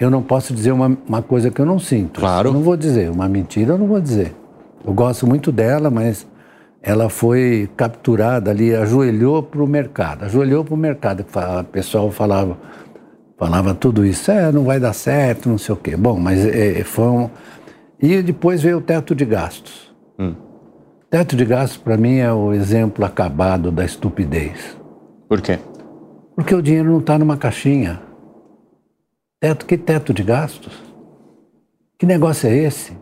eu não posso dizer uma, uma coisa que eu não sinto. Claro. Eu não vou dizer. Uma mentira eu não vou dizer. Eu gosto muito dela, mas ela foi capturada ali, ajoelhou para o mercado. Ajoelhou para o mercado. O pessoal falava, falava tudo isso. É, não vai dar certo, não sei o quê. Bom, mas é, foi um... E depois veio o teto de gastos. Teto de gastos, para mim, é o exemplo acabado da estupidez. Por quê? Porque o dinheiro não está numa caixinha. Teto, que teto de gastos? Que negócio é esse?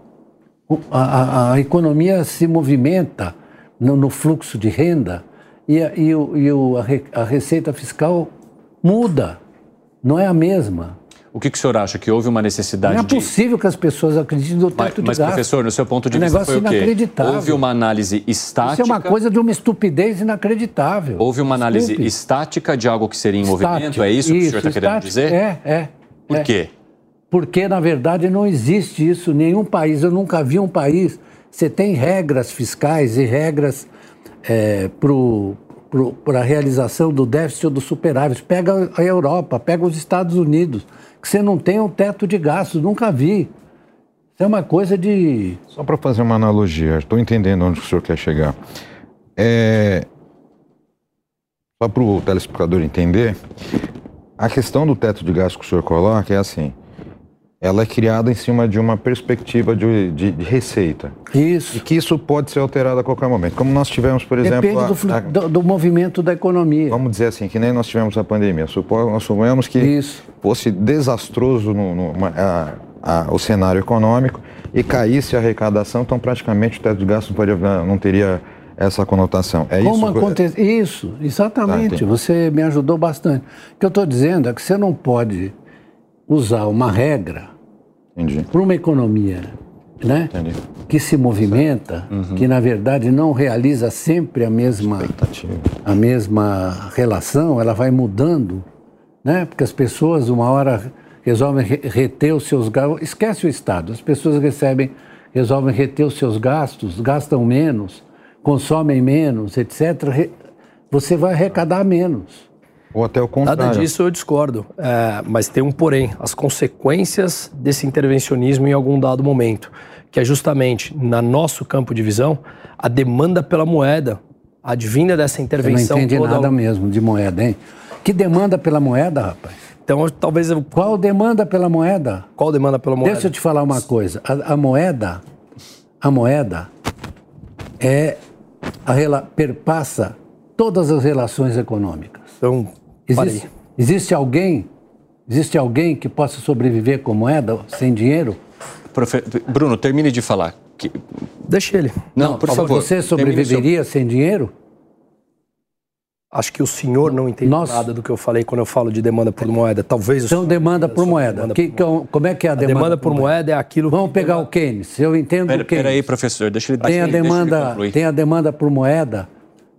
A, a- a economia se movimenta no, no fluxo de renda e, a, e o- e o- a re- a receita fiscal muda, não é a mesma. O que, que o senhor acha? Que houve uma necessidade Não é de. possível que as pessoas acreditem no Mas, teto de mas, gastos. professor, no seu ponto de É um vista, negócio foi inacreditável. Houve uma análise estática. Isso é uma coisa de uma estupidez inacreditável. Houve uma análise estática de algo que seria em movimento? Estático. É isso que o senhor está querendo dizer? É, é. Por é. quê? Porque, na verdade, não existe isso em nenhum país. Eu nunca vi um país. Você tem regras fiscais e regras para a realização do déficit ou do superávit. Pega a Europa, pega os Estados Unidos. Que você não tenha um teto de gastos, nunca vi. Isso é uma coisa de. Só para fazer uma analogia, estou entendendo onde o senhor quer chegar. É... Só para o telespectador entender, a questão do teto de gastos que o senhor coloca é assim: ela é criada em cima de uma perspectiva de, de, de, receita. Isso. E que isso pode ser alterado a qualquer momento. Como nós tivemos, por exemplo. Depende a, a, do, do, movimento da economia. Vamos dizer assim, que nem nós tivemos a pandemia. Supor, nós supomos que isso. fosse desastroso no, no, a, o cenário econômico e caísse a arrecadação, então praticamente o teto de gastos não, poderia, não teria essa conotação. É Como isso? Acontece? Isso, exatamente. Ah, você me ajudou bastante. O que eu estou dizendo é que você não pode usar uma regra para uma economia né? que se movimenta, uhum. que na verdade não realiza sempre a mesma, a mesma relação, ela vai mudando, né? porque as pessoas uma hora resolvem reter os seus gastos, esquece o Estado, as pessoas recebem, resolvem reter os seus gastos, gastam menos, consomem menos, etc. Você vai arrecadar menos. Ou até o contrário. Nada disso eu discordo. É, mas tem um porém. As consequências desse intervencionismo em algum dado momento, que é justamente, na nosso campo de visão, a demanda pela moeda, advinda dessa intervenção. Eu não entendi toda... nada mesmo de moeda, hein? Que demanda pela moeda, rapaz? Então, talvez eu... Qual demanda pela moeda? Qual demanda pela moeda? Deixa eu te falar uma coisa. A, a moeda, a moeda é a perpassa todas as relações econômicas. Então, Existe, existe alguém, existe alguém que possa sobreviver com moeda, sem dinheiro? Profe... Bruno, termine de falar. Que... Deixa ele. Não, Não por favor. Você sobreviveria seu... sem dinheiro? Acho que o senhor não entende Nós... nada do que eu falei quando eu falo de demanda por moeda. Talvez o Então, demanda por moeda. Demanda que, por moeda. Como é que é a, a demanda, demanda por, moeda? é aquilo Vamos pegar o Keynes. Eu entendo pera, o Keynes. Peraí, professor, deixa ele tem a demanda, Tem a demanda por moeda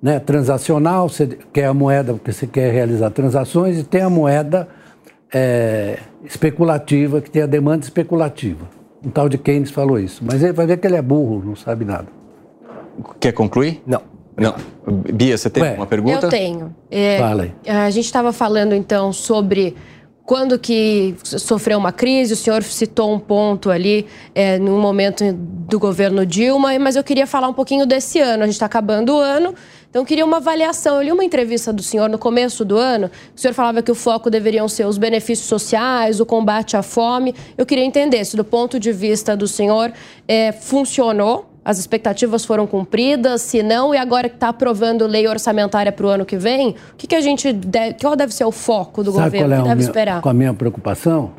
né, transacional, você quer a moeda porque você quer realizar transações, e tem a moeda é, especulativa, que tem a demanda especulativa. Um tal de Keynes falou isso. Mas ele vai ver que ele é burro, não sabe nada. Quer concluir? Não. Não. Bia, você tem Ué, uma pergunta? Eu tenho. É, Fala aí. A gente estava falando então sobre quando que sofreu uma crise, o senhor citou um ponto ali é, no momento do governo Dilma, mas eu queria falar um pouquinho desse ano. A gente está acabando o ano, então eu queria uma avaliação. Eu li uma entrevista do senhor no começo do ano, o senhor falava que o foco deveriam ser os benefícios sociais, o combate à fome. Eu queria entender se do ponto de vista do senhor é, funcionou as expectativas foram cumpridas, se não, e agora que está aprovando lei orçamentária para o ano que vem, o que, que a gente deve, qual deve ser o foco do Sabe governo? Qual é que deve esperar? Com a minha preocupação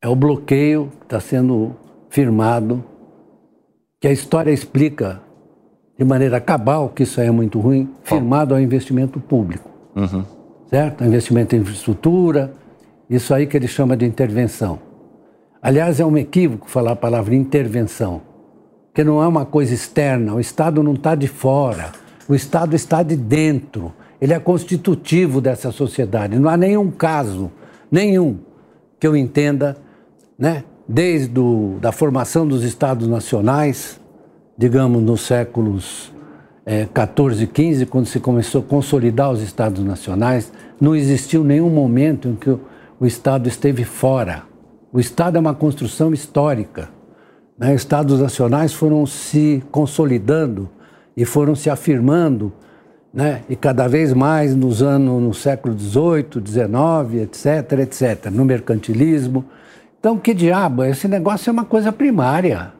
é o bloqueio que está sendo firmado, que a história explica de maneira cabal que isso aí é muito ruim, firmado ao investimento público. Uhum. Certo? Investimento em infraestrutura, isso aí que ele chama de intervenção. Aliás, é um equívoco falar a palavra intervenção que não é uma coisa externa, o Estado não está de fora, o Estado está de dentro, ele é constitutivo dessa sociedade. Não há nenhum caso, nenhum, que eu entenda, né, desde a da formação dos Estados nacionais, digamos nos séculos é, 14 e 15, quando se começou a consolidar os Estados nacionais, não existiu nenhum momento em que o, o Estado esteve fora. O Estado é uma construção histórica. Né? Estados nacionais foram se consolidando e foram se afirmando, né? e cada vez mais nos anos, no século XVIII, XIX, etc., etc., no mercantilismo. Então, que diabo, esse negócio é uma coisa primária.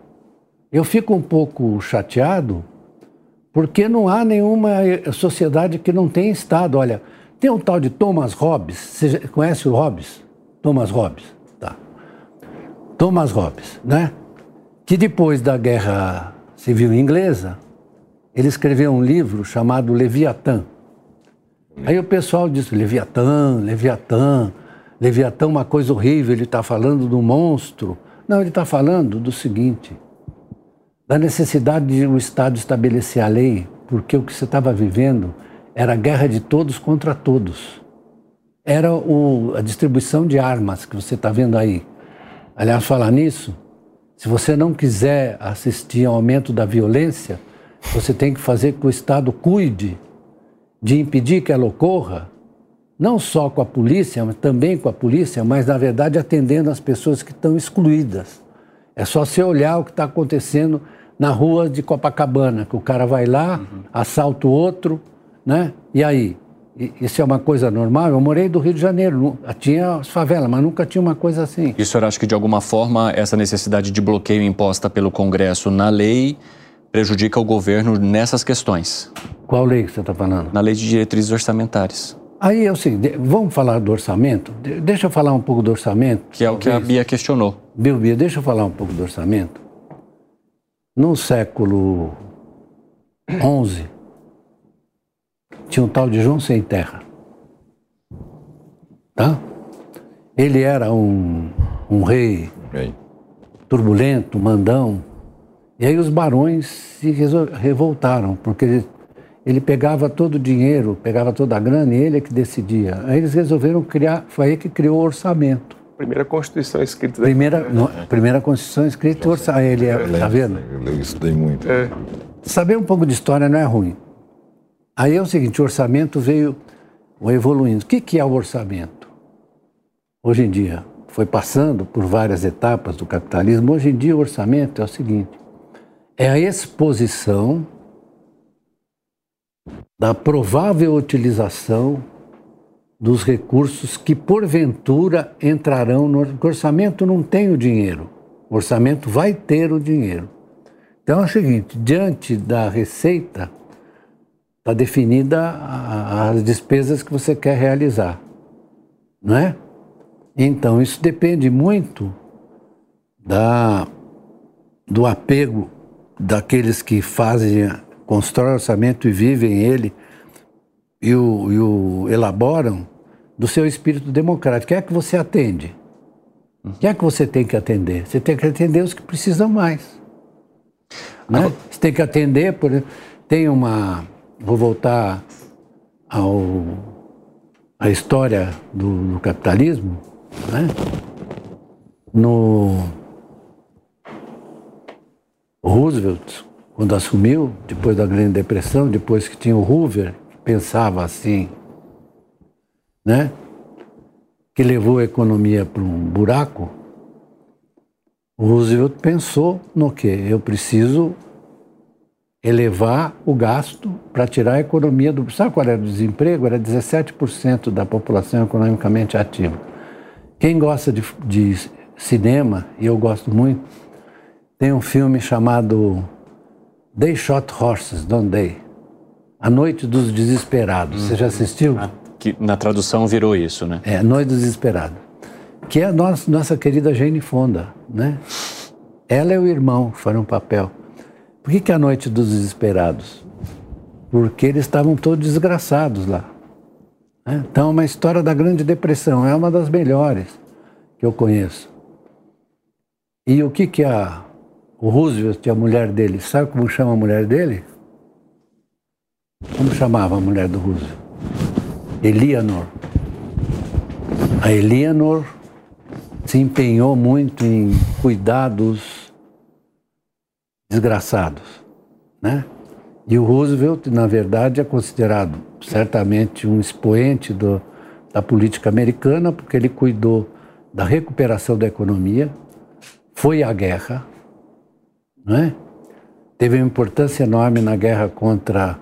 Eu fico um pouco chateado porque não há nenhuma sociedade que não tenha Estado. Olha, tem um tal de Thomas Hobbes, você conhece o Hobbes? Thomas Hobbes, tá. Thomas Hobbes, né? que depois da Guerra Civil Inglesa, ele escreveu um livro chamado Leviatã. Aí o pessoal disse, Leviatã, Leviatã, Leviatã uma coisa horrível, ele está falando do monstro. Não, ele está falando do seguinte, da necessidade de o Estado estabelecer a lei, porque o que você estava vivendo era a guerra de todos contra todos. Era o, a distribuição de armas que você está vendo aí. Aliás, falar nisso, se você não quiser assistir ao aumento da violência, você tem que fazer que o Estado cuide de impedir que ela ocorra, não só com a polícia, mas também com a polícia, mas na verdade atendendo as pessoas que estão excluídas. É só você olhar o que está acontecendo na rua de Copacabana, que o cara vai lá, uhum. assalta o outro, né? E aí? Isso é uma coisa normal? Eu morei do Rio de Janeiro, tinha as favelas, mas nunca tinha uma coisa assim. E o senhor acha que, de alguma forma, essa necessidade de bloqueio imposta pelo Congresso na lei prejudica o governo nessas questões? Qual lei que você está falando? Na lei de diretrizes orçamentárias. Aí é o seguinte, vamos falar do orçamento? Deixa eu falar um pouco do orçamento. Que é o que a Bia questionou. Bill, Bia, deixa eu falar um pouco do orçamento. No século XI, tinha um tal de João Sem Terra. Tá? Ele era um, um rei turbulento, mandão. E aí os barões se revoltaram, porque ele, pegava todo o dinheiro, pegava toda a grana e ele é que decidia. Aí eles resolveram criar, foi aí que criou o orçamento. Primeira Constituição escrita. Primeira, no, primeira Constituição escrita, orçamento. Ele é, tá vendo? Eu estudei muito. É. Saber um pouco de história não é ruim. Aí é o seguinte, o orçamento veio evoluindo. O que, que é o orçamento? Hoje em dia, foi passando por várias etapas do capitalismo. Hoje em dia, o orçamento é o seguinte: é a exposição da provável utilização dos recursos que, porventura, entrarão no o orçamento. Não tem o dinheiro, o orçamento vai ter o dinheiro. Então é o seguinte: diante da receita Está definida as despesas que você quer realizar, não é? Então, isso depende muito da, do apego daqueles que fazem, constroem orçamento e vivem ele e o, e o elaboram do seu espírito democrático. Quem é que você atende? Quem é que você tem que atender? Você tem que atender os que precisam mais. Né? Você tem que atender, por tem uma vou voltar ao a história do, do capitalismo, né? No Roosevelt, quando assumiu, depois da Grande Depressão, depois que tinha o Hoover, que pensava assim, né? Que levou a economia para um buraco. O Roosevelt pensou no que? Eu preciso elevar o gasto para tirar a economia do. Sabe qual era o desemprego? Era 17% da população economicamente ativa. Quem gosta de, de, cinema, e eu gosto muito, tem um filme chamado They Shot Horses, Don't They? A Noite dos Desesperados. Você já assistiu? Ah, que na tradução virou isso, né? É, Noite dos Desesperados. Que é a nossa, nossa querida Jane Fonda, né? Ela e o irmão foram um papel. Por que, que é a noite dos desesperados? Porque eles estavam todos desgraçados lá. Né? Então, é uma história da Grande Depressão, é uma das melhores que eu conheço. E o que, que a, o Roosevelt e a mulher dele, sabe como chama a mulher dele? Como chamava a mulher do Roosevelt? Eleanor. A Eleanor se empenhou muito em cuidar dos desgraçados, né? E o Roosevelt, na verdade, é considerado certamente um expoente do, da política americana, porque ele cuidou da recuperação da economia, foi à guerra, né? teve uma importância enorme na guerra contra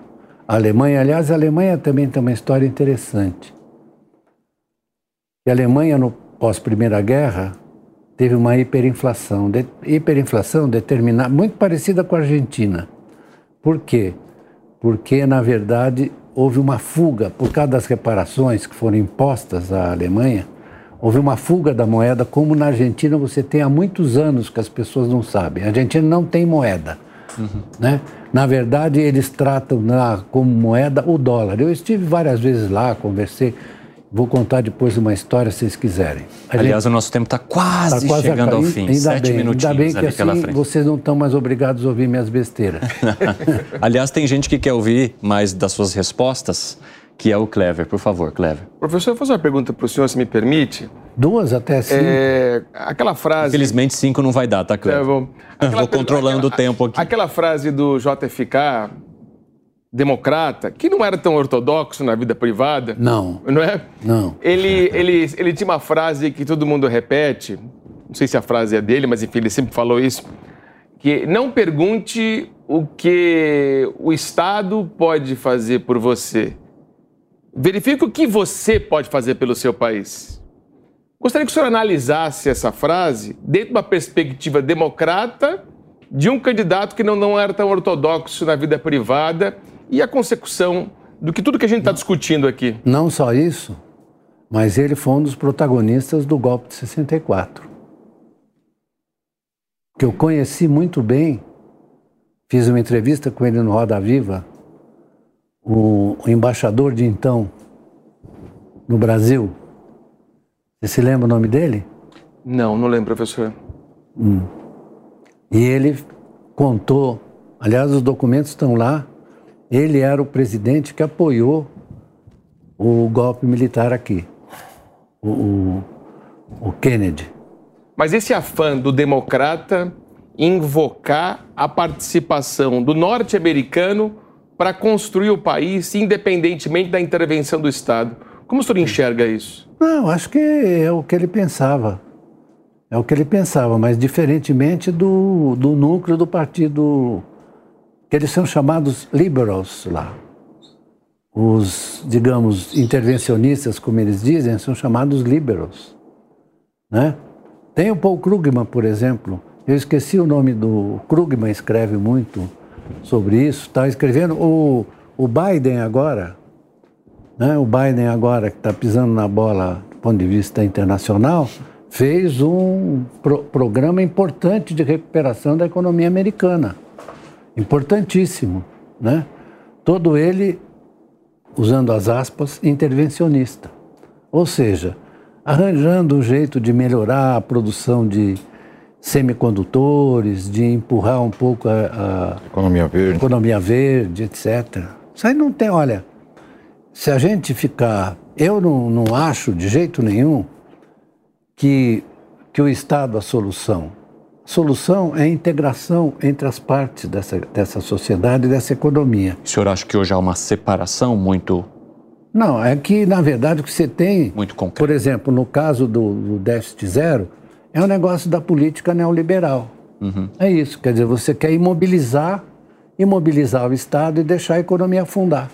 a Alemanha. Aliás, a Alemanha também tem uma história interessante. a Alemanha, no pós-Primeira Guerra, teve uma hiperinflação. De, hiperinflação determinada, muito parecida com a Argentina. Por quê? Porque, na verdade, houve uma fuga, por causa das reparações que foram impostas à Alemanha, houve uma fuga da moeda, como na Argentina você tem há muitos anos que as pessoas não sabem. A Argentina não tem moeda. Uhum. Né? Na verdade, eles tratam lá como moeda o dólar. Eu estive várias vezes lá, conversei Vou contar depois uma história se vocês quiserem. A Aliás, gente... o nosso tempo está quase, tá quase chegando ao fim. Ainda Sete bem, minutinhos ainda bem que assim vocês não estão mais obrigados a ouvir minhas besteiras. Aliás, tem gente que quer ouvir mais das suas respostas, que é o Clever. Por favor, Clever. Professor, eu vou fazer uma pergunta para o senhor, se me permite. Duas até cinco. É, aquela frase. Infelizmente, cinco não vai dar, tá, Clever? É, vou, vou controlando aquela, o tempo aqui. Aquela frase do JFK democrata, que não era tão ortodoxo na vida privada. Não. Não é? Não. Ele, ele, ele tinha uma frase que todo mundo repete, não sei se a frase é dele, mas enfim, ele sempre falou isso, que não pergunte o que o Estado pode fazer por você. Verifique o que você pode fazer pelo seu país. Gostaria que o senhor analisasse essa frase dentro de uma perspectiva democrata de um candidato que não, não era tão ortodoxo na vida privada e a consecução do que tudo que a gente está discutindo aqui. Não só isso, mas ele foi um dos protagonistas do golpe de 64. Que eu conheci muito bem, fiz uma entrevista com ele no Roda Viva, o, o embaixador de então no Brasil. Você se lembra o nome dele? Não, não lembro, professor. Hum. E ele contou, aliás, os documentos estão lá. Ele era o presidente que apoiou o golpe militar aqui, o, o, o Kennedy. Mas esse afã do democrata invocar a participação do norte-americano para construir o país, independentemente da intervenção do Estado. Como o senhor enxerga isso? Não, acho que é o que ele pensava. É o que ele pensava, mas diferentemente do, do núcleo do partido, que eles são chamados liberals lá. Os, digamos, intervencionistas, como eles dizem, são chamados liberals. Né? Tem o Paul Krugman, por exemplo. Eu esqueci o nome do. Krugman escreve muito sobre isso. Está escrevendo. O, o Biden agora, né? o Biden agora que está pisando na bola do ponto de vista internacional, fez um pro, programa importante de recuperação da economia americana. Importantíssimo, né? Todo ele, usando as aspas, intervencionista. Ou seja, arranjando um jeito de melhorar a produção de semicondutores, de empurrar um pouco a, a economia verde, economia verde, etc. Isso aí não tem, olha, se a gente ficar, eu não, não acho de jeito nenhum que, que o Estado é a solução. A solução é a integração entre as partes dessa, dessa sociedade e dessa economia. O senhor acha que hoje há uma separação muito. Não, é que, na verdade, o que você tem. Muito concreto. Por exemplo, no caso do, do déficit zero, é um negócio da política neoliberal. Uhum. É isso. Quer dizer, você quer imobilizar, imobilizar o Estado e deixar a economia afundar.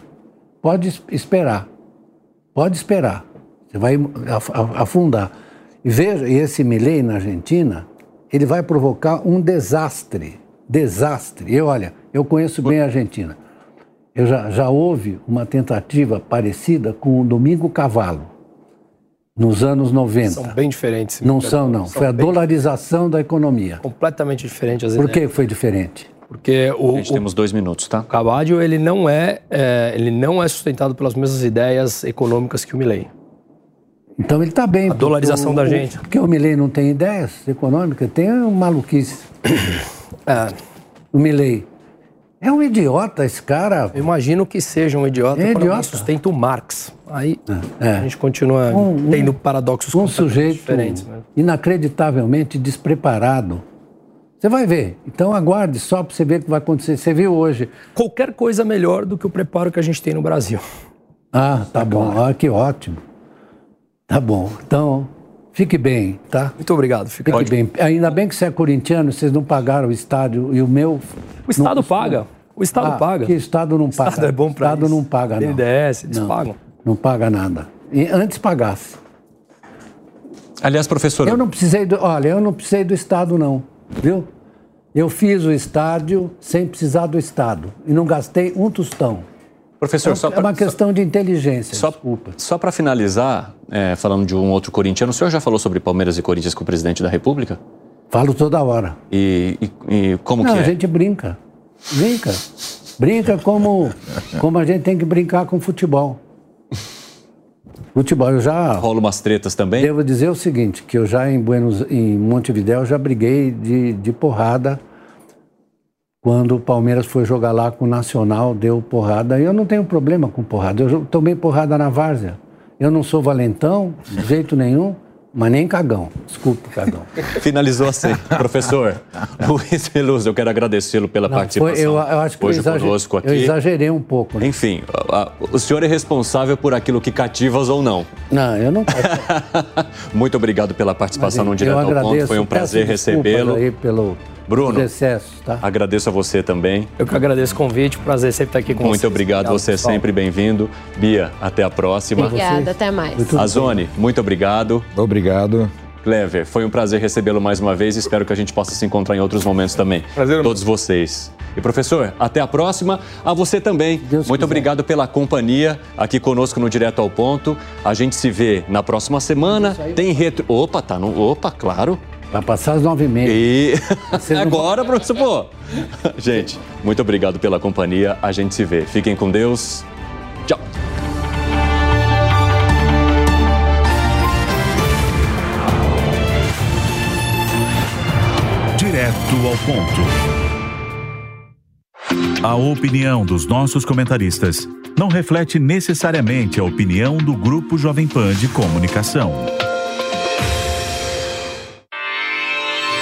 Pode esperar. Pode esperar. Você vai afundar. E veja, e esse Milley na Argentina, ele vai provocar um desastre. Desastre. E olha, eu conheço bem a Argentina. Eu já, já houve uma tentativa parecida com o Domingo Cavalo, nos anos 90. São bem diferentes. Não são, não. São foi a dolarização da economia. Completamente diferente as Por ideias. que foi diferente? Porque o, Gente, temos dois minutos, tá? o Cavallo, ele não é, é, ele não é sustentado pelas mesmas ideias econômicas que o Milley. Então ele está bem. A dolarização o, da gente. Porque o Milley não tem ideias econômicas, tem um maluquice. É, O Milley é um idiota, esse cara. eu imagino que seja um idiota É idiota. sustenta o Marx. Aí É. a gente continua Um- um- tendo paradoxos Um completamente sujeito diferentes. Né? inacreditavelmente despreparado. Você vai ver. Então aguarde só para você ver o que vai acontecer. Você viu hoje. Qualquer coisa melhor do que o preparo que a gente tem no Brasil. Ah, tá bom. Ah, que ótimo. Tá bom. Então, fique bem, tá? Muito obrigado. Fica Fique bem. Ainda bem que você é corintiano, vocês não pagaram o estádio e o meu. O Estado paga. O Estado Ah, paga. Que Estado não O paga. Estado é bom para Estado não paga, não. BNDES, eles não, pagam. Não paga nada. E antes pagasse. Aliás, professor. Eu não precisei do. Olha, eu não precisei do Estado, não. Viu? Eu fiz o estádio sem precisar do Estado. E não gastei um tostão. Professor, só é pra- uma questão de inteligência. Só, desculpa. só para finalizar, é, falando de um outro corintiano, o senhor já falou sobre Palmeiras e Corinthians com o presidente da República? Falo toda hora. E, e- e como não, que é? a gente brinca. Brinca. Brinca como, como a gente tem que brincar com futebol. Futebol, eu já. Rola umas tretas também? Devo dizer o seguinte, que eu já em Buenos, em Montevidéu já briguei de, de porrada quando o Palmeiras foi jogar lá com o Nacional, deu porrada. Eu não tenho problema com porrada. Eu tomei porrada na várzea. Eu não sou valentão, de jeito nenhum, Mas nem cagão. Desculpe, cagão. Finalizou assim. Professor Luiz Veloso, eu quero agradecê-lo pela Não, participação foi, eu, eu acho que hoje eu conosco aqui. Eu exagerei um pouco. Né? Enfim, o senhor é responsável por aquilo que cativas ou não. Não, eu não Muito obrigado pela participação Mas, no Direto ao Ponto. Foi um prazer recebê-lo. aí pelo Bruno, excessos, tá? agradeço a você também. Eu que agradeço o convite, prazer sempre estar aqui com Muito vocês. Muito obrigado, obrigado, você é sempre bem-vindo. Bia, até a próxima. Obrigada, até mais. Azone, muito obrigado. Obrigado. Clever, foi um prazer recebê-lo mais uma vez. Espero que a gente possa se encontrar em outros momentos também. Prazer. Todos vocês. E professor, até a próxima. A você também. Deus Muito quiser. obrigado pela companhia aqui conosco no Direto ao Ponto. A gente se vê na próxima semana. Tem retro. Opa, tá no. Opa, claro. Vai passar as nove e meia. E agora, professor, pô. Gente, muito obrigado pela companhia. A gente se vê. Fiquem com Deus. Tchau. Direto ao ponto. A opinião dos nossos comentaristas não reflete necessariamente a opinião do Grupo Jovem Pan de Comunicação.